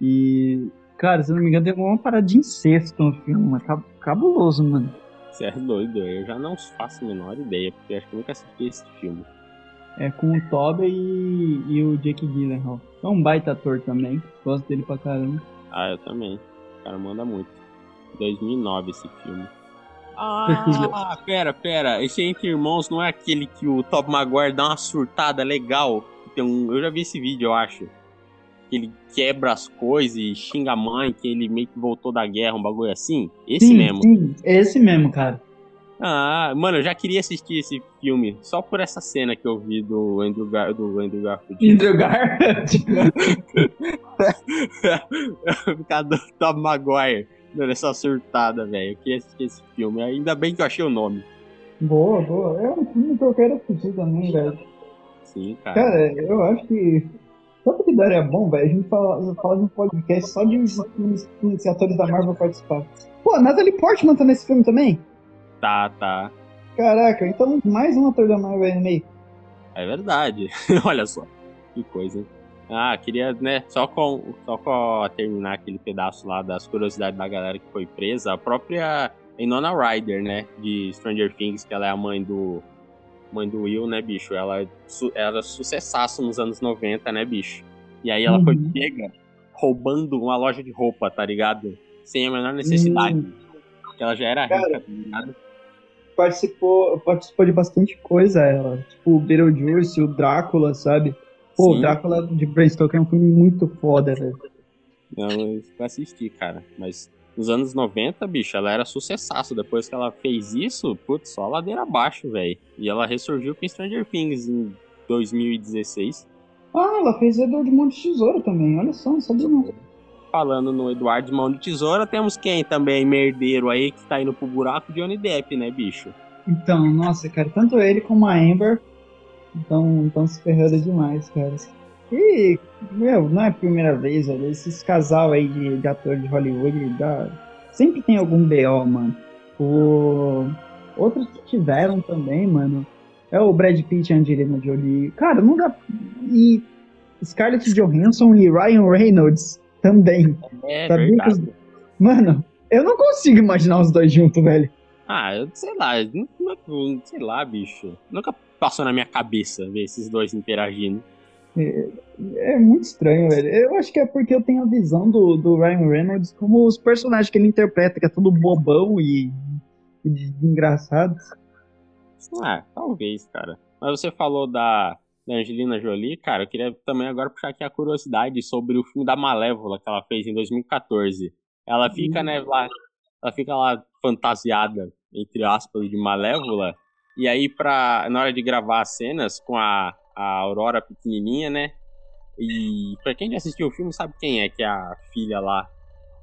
E. Cara, se eu não me engano, tem alguma parada de incesto no filme. Cab- cabuloso, mano. Você é doido, eu já não faço a menor ideia, porque acho que eu nunca assisti esse filme. É com o Tobey e, e o Jake Gyllenhaal. É um baita ator também. Gosto dele pra caramba. Ah, eu também. O cara manda muito. 2009 esse filme. Ah, pera, pera. Esse Entre Irmãos não é aquele que o Top Maguire dá uma surtada legal? Tem um, eu já vi esse vídeo, eu acho. Que ele quebra as coisas e xinga a mãe, que ele meio que voltou da guerra, um bagulho assim. Esse sim, mesmo. Sim, é esse mesmo, cara. Ah, mano, eu já queria assistir esse filme só por essa cena que eu vi do Andrew, Gar do Andrew Garfield. Andrew Garfield. Ficar do Tom Maguire dando essa surtada, velho. Eu queria assistir esse filme. Ainda bem que eu achei o nome. boa, boa. É um filme que eu quero assistir também, velho. Sim, cara. Cara, eu acho que. Sabe que daria bom, velho? A gente fala, fala de um podcast só de filmes que atores da Marvel participar. Pô, a Natalie Portman tá nesse filme também? Tá, tá. Caraca, então mais um ator da Marvel aí no meio. É verdade. Olha só. Que coisa? Ah, queria, né, só com, só com terminar aquele pedaço lá das curiosidades da galera que foi presa, a própria Winona Ryder, né, de Stranger Things, que ela é a mãe do mãe do Will, né, bicho? Ela é era sucessaço nos anos 90, né, bicho? E aí ela foi Uhum. pega roubando uma loja de roupa, tá ligado? Sem a menor necessidade. Hum. Porque ela já era rica, tá ligado? Participou, participou de bastante coisa ela. Tipo, o Beetlejuice, o Drácula, sabe? Pô, o Sim. Drácula de Bram Stoker é um filme muito foda, velho. Não, eu assisti, cara. Mas nos anos 90, bicho, ela era sucessaço. Depois que ela fez isso, putz, só ladeira abaixo, velho. E ela ressurgiu com Stranger Things em 2016. Ah, ela fez Edward Mão de Tesoura também, olha só, não sabia não. Falando no Eduardo Mão de Tesoura, temos quem também, merdeiro aí, que tá indo pro buraco, Johnny Depp, né, bicho? Então, nossa, cara, tanto ele como a Amber estão se ferrando demais, cara. E, meu, não é a primeira vez, velho. Esses casal aí de, de ator de Hollywood dá... sempre tem algum BO, mano. O... Outros que tiveram também, mano. É o Brad Pitt e Angelina Jolie. Cara, não dá. E Scarlett Johansson e Ryan Reynolds também. É Sabia que verdade. os- Mano, eu não consigo imaginar os dois juntos, velho. Ah, eu sei lá, sei lá, bicho. Nunca passou na minha cabeça ver esses dois interagindo. É muito estranho, velho. Eu acho que é porque eu tenho a visão do, do Ryan Reynolds como os personagens que ele interpreta, que é tudo bobão e, e engraçado. Ah, talvez, cara. Mas você falou da, da Angelina Jolie, cara, eu queria também agora puxar aqui a curiosidade sobre o filme da Malévola que ela fez em 2014. Ela fica, né, lá, ela fica lá fantasiada, entre aspas, de Malévola, e aí pra, na hora de gravar as cenas com a, a Aurora pequenininha, né, e pra quem já assistiu o filme sabe quem é, que é a filha lá.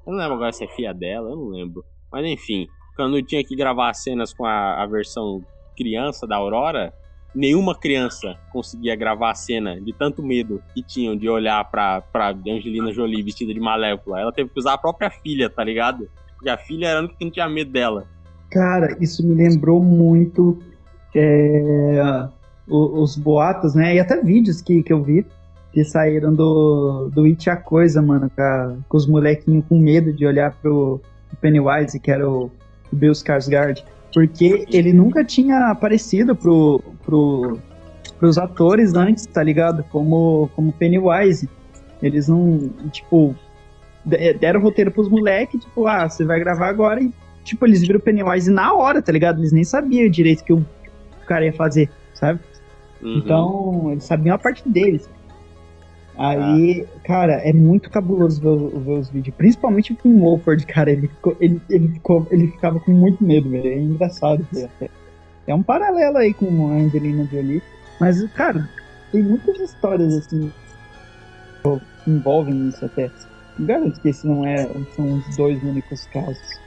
Eu não lembro agora se é filha dela, eu não lembro. Mas enfim, quando tinha que gravar as cenas com a, a versão criança da Aurora, nenhuma criança conseguia gravar a cena de tanto medo que tinham de olhar pra, pra Angelina Jolie vestida de Malévola. Ela teve que usar a própria filha, tá ligado? E a filha era a única que não tinha medo dela. Cara, isso me lembrou muito é, o- os boatos, né? E até vídeos que, que eu vi que saíram do, do It a Coisa, mano, com, a- com os molequinhos com medo de olhar pro Pennywise, que era o, o Bill Skarsgård. Porque ele nunca tinha aparecido pro, pro, pros atores antes, tá ligado? Como, como Pennywise. Eles não, tipo, de- deram roteiro pros moleques, tipo, ah, você vai gravar agora e, tipo, eles viram o Pennywise na hora, tá ligado? Eles nem sabiam direito que o cara ia fazer, sabe? Uhum. Então, eles sabiam a parte deles. Aí, cara, é muito cabuloso ver, ver os vídeos. Principalmente com o Wolford, cara. Ele, ficou, ele, ele, ficou, ele ficava com muito medo, velho. É engraçado. ver até. É um paralelo aí com a Angelina Jolie. Mas, cara, tem muitas histórias assim que envolvem isso até. Não garanto que esse não é, são os dois únicos casos.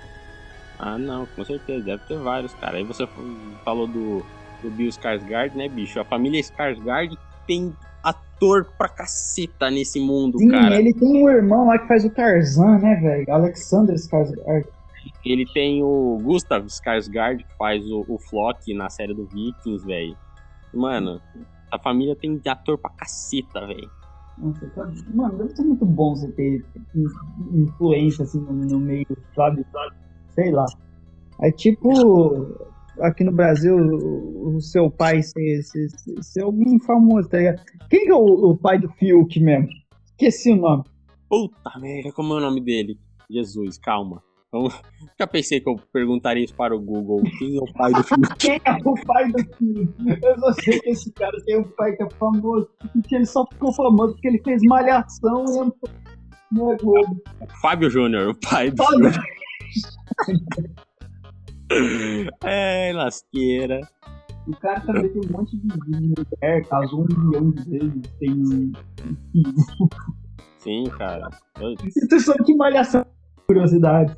Ah, não, com certeza, deve ter vários, cara. Aí você falou do, do Bill Skarsgård, né, bicho? A família Skarsgård tem ator pra caceta nesse mundo, Sim, cara. ele tem um irmão lá que faz o Tarzan, né, velho? Alexander Skarsgård. Ele tem o Gustav Skarsgård, que faz o, o Flock na série do Vikings, velho. Mano, a família tem ator pra caceta, velho. Nossa, tá- Mano, deve ser muito bom você ter in- influência assim no, no meio, sabe? Sei lá. É tipo aqui no Brasil o, seu pai ser, ser, alguém famoso, tá ligado? Quem que é o, o pai do Fiuk mesmo? Esqueci o nome. Puta merda, como é o nome dele? Jesus, calma. Vamos... Já pensei que eu perguntaria isso para o Google. Quem é o pai do filme? Quem é o pai do Fiuk? Eu só sei que esse cara tem um pai que é famoso. E que ele só ficou famoso porque ele fez malhação e entrou no Globo. Fábio Júnior, o pai do Olha, É, lasqueira. O cara também tem um monte de, mulher, casou um milhão de vezes, tem filho. Sim, cara. Eu- só que malhação curiosidade.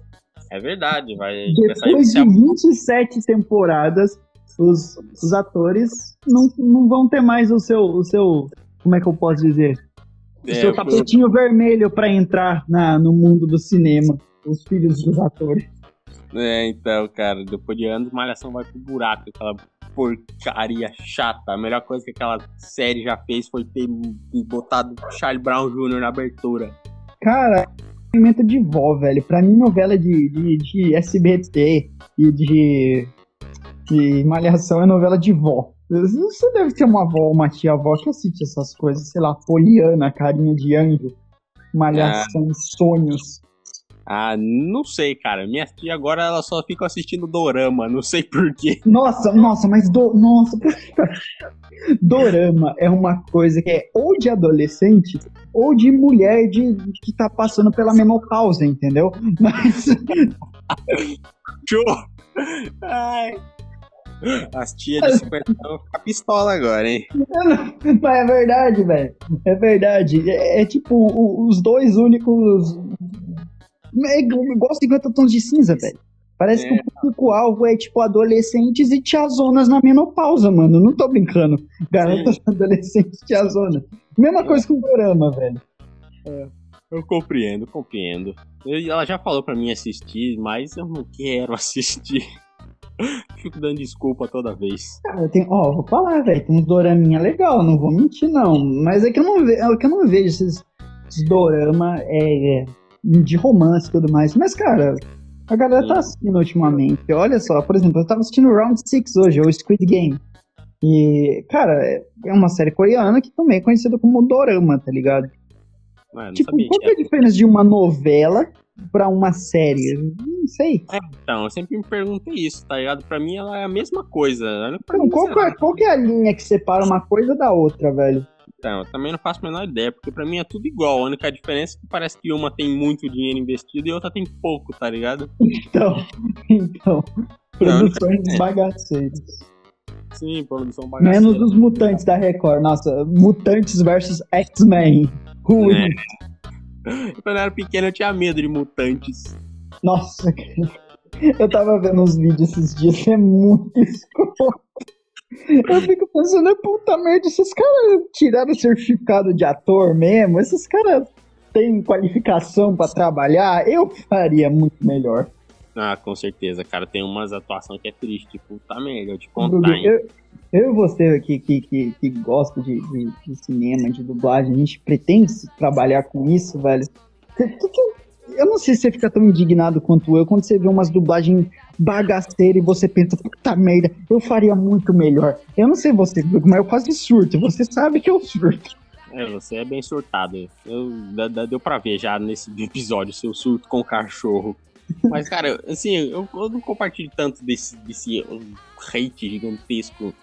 É verdade, vai. Depois de oficial. 27 temporadas, os, os atores não, não vão ter mais o seu, o seu. Como é que eu posso dizer? O É, seu tapetinho vermelho pra entrar na, no mundo do cinema. Os filhos dos atores. É, então, cara, depois de anos, Malhação vai pro buraco, aquela porcaria chata. A melhor coisa que aquela série já fez foi ter botado Charlie Brown Jr. na abertura. Cara, movimento de vó, velho. Pra mim, novela de, de, de SBT e de, de Malhação é novela de vó. Você deve ter uma avó, uma tia-avó que assiste essas coisas, sei lá, Poliana, Carinha de Anjo, Malhação, Sonhos. Ah, não sei, cara. Minha tia agora ela só fica assistindo Dorama, não sei porquê. Nossa, nossa, mas do, nossa, Dorama é uma coisa que é ou de adolescente ou de mulher de, que tá passando pela menopausa, entendeu? Mas Show! Ai. As tias de 50 anos vão ficar pistola agora, hein? Mas é verdade, velho. É verdade. É, é tipo o- os dois únicos. É igual igual 50 tons de cinza, velho. Parece É. que o público-alvo é tipo adolescentes e tiazonas na menopausa, mano. Não tô brincando. Garotas adolescentes tiazonas. Mesma coisa com o Dorama, velho. Eu compreendo, compreendo. Eu- ela já falou pra mim assistir, mas eu não quero assistir. Fico dando desculpa toda vez. Cara, tem, ó, vou falar, velho. Tem uns doraminha legal, não vou mentir, não. Mas é que eu não, ve é que eu não vejo esses, esses dorama é, de romance e tudo mais. Mas, cara, a galera tá assistindo ultimamente. Olha só, por exemplo, eu tava assistindo Round 6 hoje, o Squid Game. E, cara, é é uma série coreana que também é conhecida como dorama, tá ligado? Não Tipo, qual é a diferença de uma novela pra uma série? Não sei. Então, eu sempre me perguntei isso, tá ligado? Pra mim ela é a mesma coisa. Então, qual, é, qual que é a linha que separa uma coisa da outra, velho? Então, eu também não faço a menor ideia, porque pra mim é tudo igual. A única diferença é que parece que uma tem muito dinheiro investido e outra tem pouco, tá ligado? Então, então, produções é. bagaceiras. Sim, produção bagaceira. Menos os mutantes da Record. Nossa, mutantes versus X-Men. Who É. Quando eu era pequeno eu tinha medo de mutantes. Nossa, cara. eu tava vendo uns vídeos esses dias, é muito escroto. Eu fico pensando, puta merda, esses caras tiraram o certificado de ator mesmo? Esses caras têm qualificação pra trabalhar? Eu faria muito melhor. Ah, com certeza, cara. Tem umas atuações que é triste. Puta merda, eu te contar, hein? eu, eu e você aqui que, que, que gosta de, de, de cinema, de dublagem, a gente pretende trabalhar com isso, velho. Que- que- que- eu não sei se você fica tão indignado quanto eu quando você vê umas dublagens bagaceiras e você pensa, puta merda, eu faria muito melhor. Eu não sei você, mas eu quase surto. Você sabe que eu surto. É, você é bem surtado. Eu, deu pra ver já nesse episódio seu surto com o cachorro. Mas, cara, assim, eu, eu não compartilho tanto desse, desse hate gigantesco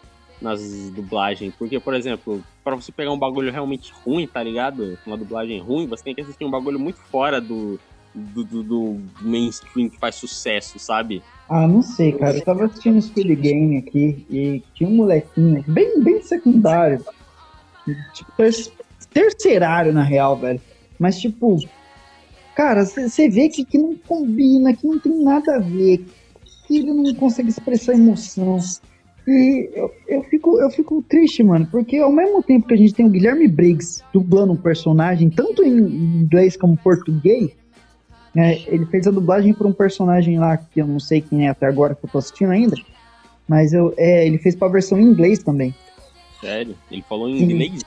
nas dublagens. Porque, por exemplo, pra você pegar um bagulho realmente ruim, tá ligado? Uma dublagem ruim, você tem que assistir um bagulho muito fora do, do, do- do mainstream que faz sucesso, sabe? Ah, não sei, cara. Eu tava assistindo Speed Game aqui e tinha um molequinho, bem, bem secundário. Tipo, ter- terceirário, na real, velho. Mas, tipo, cara, você vê que, que não combina, que não tem nada a ver, que ele não consegue expressar emoção. E eu, eu, fico, eu fico triste, mano, porque ao mesmo tempo que a gente tem o Guilherme Briggs dublando um personagem, tanto em inglês como português, né, ele fez a dublagem para um personagem lá que eu não sei quem é até agora que eu tô assistindo ainda, mas eu, é, ele fez pra versão em inglês também. Sério. Ele falou em Sim. inglês.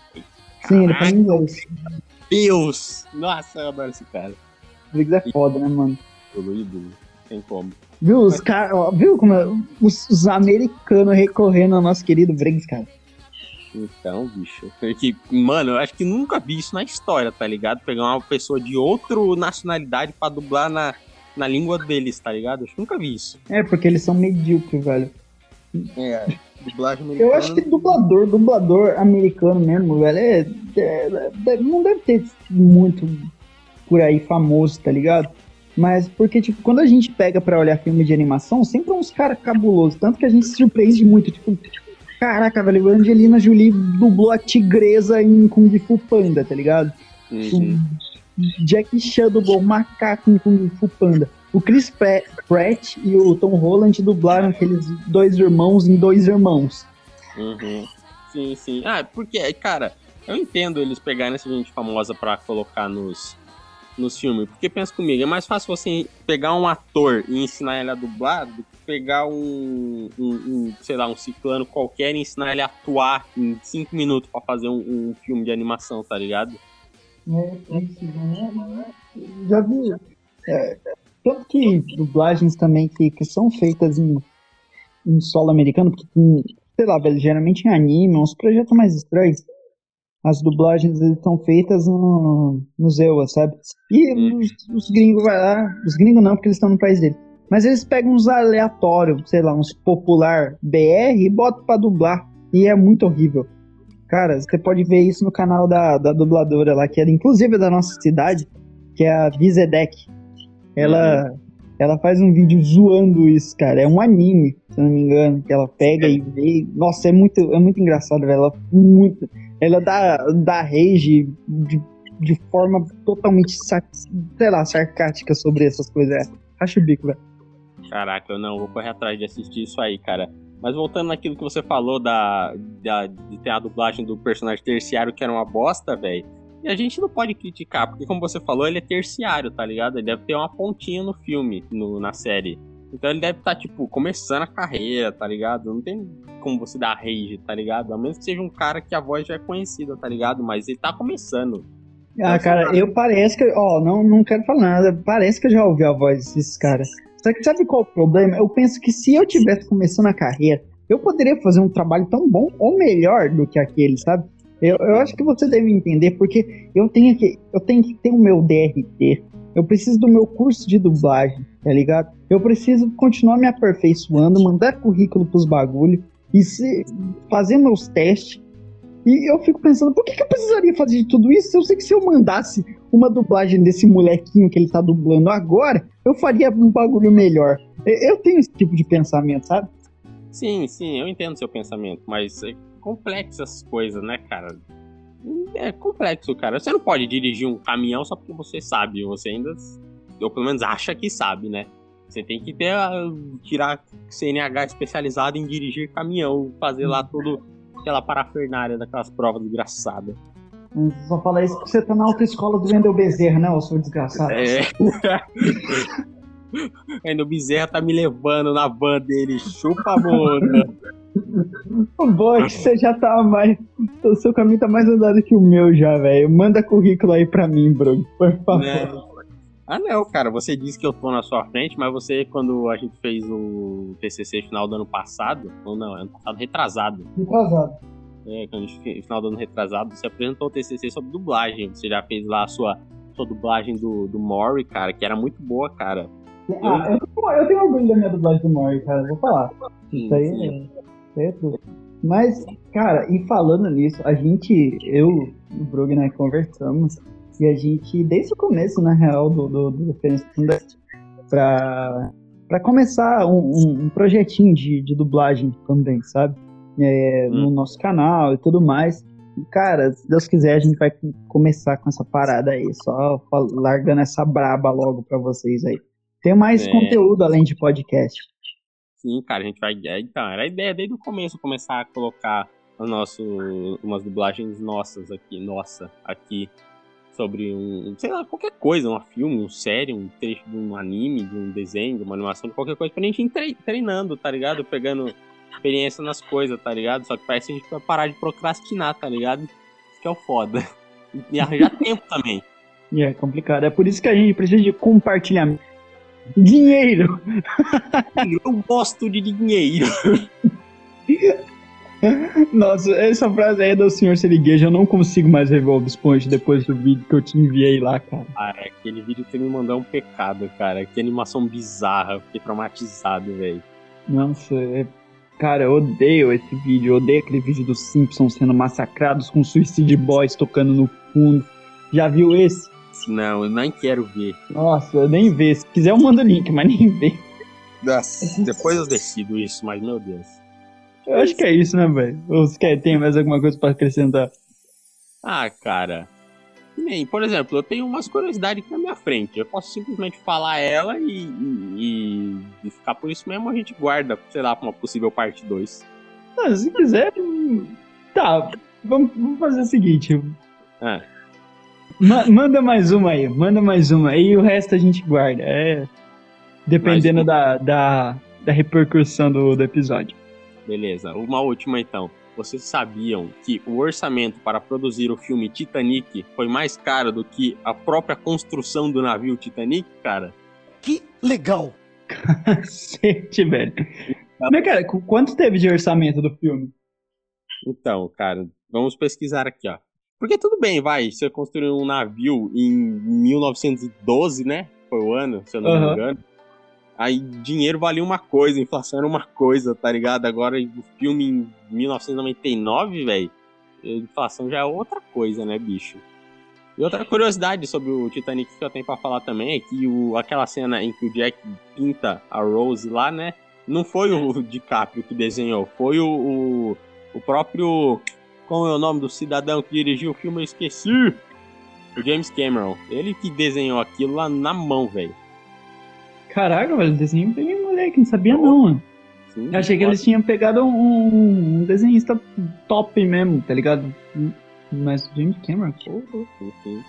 Sim, ele faz em inglês. Deus! Nossa, eu adoro esse cara. Briggs é foda, né, mano? Pelo ídolo. Tem como. Viu os caras, viu como é, os, os americanos recorrendo ao nosso querido Briggs, cara? Então, bicho. Porque, mano, eu acho que nunca vi isso na história, tá ligado? Pegar uma pessoa de outra nacionalidade pra dublar na, na língua deles, tá ligado? Acho que nunca vi isso. É, porque eles são medíocres, velho. É, dublagem americana. Eu acho que dublador, dublador americano mesmo, velho, é, é- é- não deve ter muito por aí famoso, tá ligado? Mas porque, tipo, quando a gente pega pra olhar filme de animação, sempre é uns caras cabulosos. Tanto que a gente se surpreende muito. Tipo, caraca, velho, a Angelina Jolie dublou a tigresa em Kung Fu Panda, tá ligado? Uhum. Jack Chan dublou o macaco em Kung Fu Panda. O Chris Pra- Pratt e o Tom Holland dublaram aqueles dois irmãos em Dois Irmãos. Uhum. Sim, sim. Ah, porque, cara, eu entendo eles pegarem essa gente famosa pra colocar nos, nos filmes. Porque pensa comigo, é mais fácil você pegar um ator e ensinar ele a dublar do que pegar um, um, um, sei lá, um ciclano qualquer e ensinar ele a atuar em cinco minutos pra fazer um, um filme de animação, tá ligado? Já vi. É, tanto que dublagens também que, que são feitas em, em solo americano, porque tem, sei lá, velho, geralmente em anime, uns projetos mais estranhos. As dublagens eles são feitas no, no Zewa, sabe? E Hum. os, os gringos vai lá, os gringos não, porque eles estão no país deles. Mas eles pegam uns aleatórios, sei lá, uns popular BR e botam pra dublar. E é muito horrível. Cara, você pode ver isso no canal da, da dubladora lá, que é inclusive da nossa cidade, que é a Vizedec. Ela, ela faz um vídeo zoando isso, cara. É um anime, se não me engano, que ela pega e vê. Nossa, é muito, é muito engraçado, velho. Ela muito. Ela dá, dá rage de, de forma totalmente, sei lá, sarcástica sobre essas coisas. É, acho o bico, velho. Caraca, eu não vou correr atrás de assistir isso aí, cara. Mas voltando naquilo que você falou da, da- de ter a dublagem do personagem terciário que era uma bosta, velho. E a gente não pode criticar, porque como você falou, ele é terciário, tá ligado? Ele deve ter uma pontinha no filme, no- na série. Então ele deve estar, tipo, começando a carreira, tá ligado? Não tem como você dar rage, tá ligado? A menos que seja um cara que a voz já é conhecida, tá ligado? Mas ele tá começando. Ah, cara. eu parece que. Ó, não, não quero falar nada. Parece que eu já ouvi a voz desses caras. Só que sabe qual é o problema? Eu penso que se eu tivesse começando a carreira, eu poderia fazer um trabalho tão bom ou melhor do que aquele, sabe? Eu, eu acho que você deve entender, porque eu tenho que, eu tenho que ter o meu DRT. Eu preciso do meu curso de dublagem, tá ligado? Eu preciso continuar me aperfeiçoando, mandar currículo pros bagulho e se, fazer meus testes. E eu fico pensando, por que, que eu precisaria fazer de tudo isso? Eu sei que se eu mandasse uma dublagem desse molequinho que ele tá dublando agora, eu faria um bagulho melhor. Eu tenho esse tipo de pensamento, sabe? Sim, sim, eu entendo seu pensamento, mas é complexo essas coisas, né, cara? É complexo, cara. Você não pode dirigir um caminhão só porque você sabe, você ainda, ou pelo menos acha que sabe, né? Você tem que ter, tirar CNH especializado em dirigir caminhão, fazer lá tudo, aquela parafernália daquelas provas desgraçadas. Só fala isso porque você tá na autoescola do Wendel Bezerra, né, ô seu desgraçado? É. Ainda o Bezerra tá me levando na van dele, chupa a boca. Ô, boy, você já tá mais. O seu caminho tá mais andado que o meu já, velho. Manda currículo aí pra mim, bro. Por favor. né? Ah, não, cara, você disse que eu tô na sua frente, mas você, quando a gente fez o TCC final do ano passado, ou não, ano passado retrasado, Retrasado. É, quando a gente fez final do ano retrasado, você apresentou o TCC sobre dublagem. Você já fez lá a sua, sua dublagem do, do Mori, cara, que era muito boa, cara. Ah, eu, tenho- eu tenho orgulho da minha dublagem do Mori, cara. Vou falar. Isso aí, Sim, é, é tudo. Mas, cara, e falando nisso, a gente, eu e o Brug, né, conversamos e a gente, desde o começo, na real, do, do, do pra, pra começar um, um- um projetinho de, de dublagem também, sabe? É, No nosso canal e tudo mais. E, cara, se Deus quiser, a gente vai começar com essa parada aí, só largando essa braba logo pra vocês aí. Tem mais É. conteúdo além de podcast. Sim, cara, a gente vai. é, Então, era a ideia desde o começo começar a colocar o nosso, umas dublagens nossas aqui, nossa, aqui, sobre um, sei lá, qualquer coisa, um filme, um série, um trecho de um anime, de um desenho, de uma animação, de qualquer coisa, pra gente ir tre- treinando, tá ligado? Pegando experiência nas coisas, tá ligado? Só que parece que a gente vai parar de procrastinar, tá ligado? Isso que é o foda. E, arranjar tempo também. E é complicado. É por isso que a gente precisa de compartilhamento. Dinheiro! Eu gosto de dinheiro. Nossa, essa frase aí é do Sr. Seriguejo. Eu não consigo mais ver Bob Esponja depois do vídeo que eu te enviei lá, cara. Cara, aquele vídeo tem me mandar um pecado, cara. Que animação bizarra. Fiquei traumatizado, velho. Nossa, é... cara, eu odeio esse vídeo. Eu odeio aquele vídeo dos Simpsons sendo massacrados com Suicide Boys tocando no fundo. Já viu esse? Não, eu nem quero ver. Nossa, eu nem vê. Se quiser, eu mando o link, mas nem vê. Nossa, depois eu decido isso, mas meu Deus. Eu acho que é isso, né, velho? Ou você quer, tem mais alguma coisa pra acrescentar? Ah, cara. Nem, por exemplo, eu tenho umas curiosidades aqui na minha frente. Eu posso simplesmente falar ela e, e, e ficar por isso mesmo a gente guarda, sei lá, pra uma possível parte 2. Ah, se quiser. Tá, vamos, vamos fazer o seguinte. Ah. Ma- manda mais uma aí, manda mais uma aí e o resto a gente guarda. É. Dependendo da, da, da repercussão do, do episódio. Beleza, uma última então. Vocês sabiam que o orçamento para produzir o filme Titanic foi mais caro do que a própria construção do navio Titanic, cara? Que legal! Cacete, velho. Mas, cara, qu- quanto teve de orçamento do filme? Então, cara, vamos pesquisar aqui, ó. Porque tudo bem, vai, você construiu um navio em 1912, né? Foi o ano, se eu não me Aham. engano. Aí dinheiro valia uma coisa, inflação era uma coisa, tá ligado? Agora o filme em 1999, velho, inflação já é outra coisa, né, bicho? E outra curiosidade sobre o Titanic que eu tenho pra falar também é que o, aquela cena em que o Jack pinta a Rose lá, né? Não foi o DiCaprio que desenhou, foi o, o, o próprio. Como é o nome do cidadão que dirigiu o filme? Eu esqueci! O James Cameron. Ele que desenhou aquilo lá na mão, velho. Caraca, velho, desenho bem moleque, não sabia não, mano. Sim, Eu achei que eles tinham pegado um, um desenhista top mesmo, tá ligado? Mas James Cameron,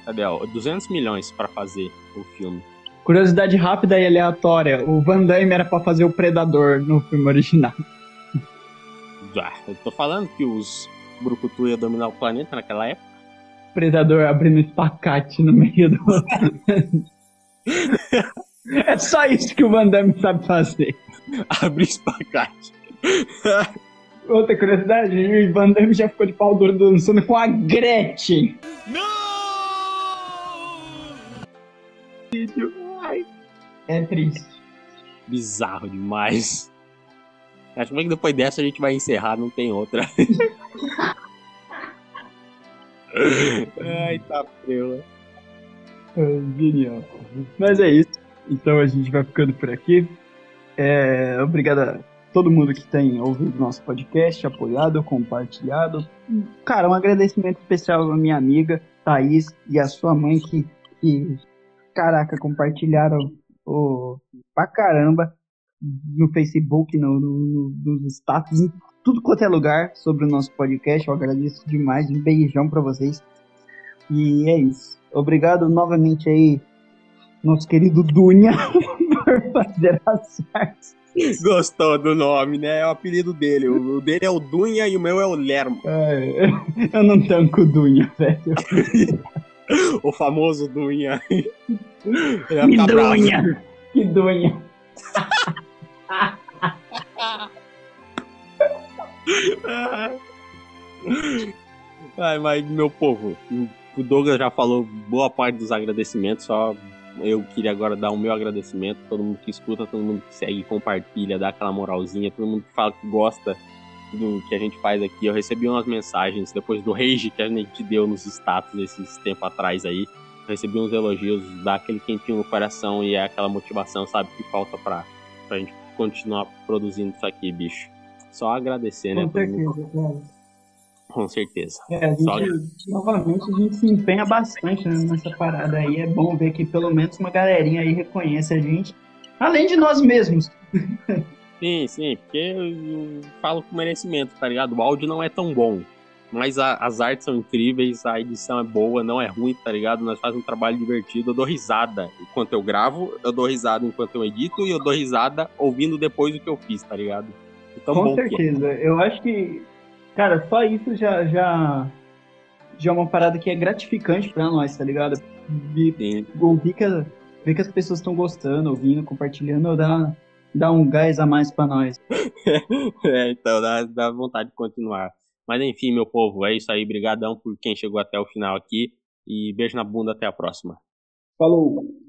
cadê? Ó, 200 milhões pra fazer o filme. Curiosidade rápida e aleatória. O Van Damme era pra fazer o Predador no filme original. Ah, eu tô falando que os Brucutu iam dominar o planeta naquela época. Predador abrindo espacate no meio do. é só isso que o Van Damme sabe fazer. Abrir espacate. Outra curiosidade, o Van Damme já ficou de pau duro dançando com a Gretchen. Não! É triste. Bizarro demais. Acho que depois dessa a gente vai encerrar, não tem outra. Ai, tá frio. É, genial. Mas é isso. Então a gente vai ficando por aqui. É, obrigado a todo mundo que tem ouvido nosso podcast, apoiado, compartilhado. Cara, um agradecimento especial à minha amiga Thaís e à sua mãe que, que caraca, compartilharam o, pra caramba no Facebook, no, no, no- nos status, em tudo quanto é lugar sobre o nosso podcast. Eu agradeço demais. Um beijão pra vocês. E é isso. Obrigado novamente aí, nosso querido Dunha, por fazer as artes. Gostou do nome, né? É o apelido dele. O dele é o Dunha e o meu é o Lermo. É, eu não tanco o Dunha, velho. O famoso Dunha. Eu ia ficar bravo. Midonha! Que donha! Ai, mas meu povo, o Douglas já falou boa parte dos agradecimentos, só eu queria agora dar o meu agradecimento a todo mundo que escuta, todo mundo que segue, compartilha, dá aquela moralzinha, todo mundo que fala que gosta do que a gente faz aqui. Eu recebi umas mensagens depois do rage que a gente deu nos status esses tempos atrás aí. Eu recebi uns elogios, dá aquele quentinho no coração e é aquela motivação, sabe, que falta pra, pra gente continuar produzindo isso aqui, bicho. Só agradecer, né? Com todo mundo. certeza, cara. Com certeza. É, a Só gente, novamente, a gente se empenha bastante né, nessa parada aí. É bom ver que pelo menos uma galerinha aí reconhece a gente, além de nós mesmos. Sim, sim, porque eu, falo com merecimento, tá ligado? O áudio não é tão bom, mas a- as artes são incríveis, a edição é boa, não é ruim, tá ligado? Nós fazemos um trabalho divertido, eu dou risada enquanto eu gravo, eu dou risada enquanto eu edito e eu dou risada ouvindo depois o que eu fiz, tá ligado? Então Com bom que é. certeza. Eu acho que, cara, só isso já, já, já é uma parada que é gratificante pra nós, tá ligado? Sim, ouvir que, ver que as pessoas estão gostando, ouvindo, compartilhando, dá, dá um gás a mais pra nós. é, então dá, dá vontade de continuar. Mas enfim, meu povo, é isso aí. Brigadão por quem chegou até o final aqui. E beijo na bunda, até a próxima. Falou!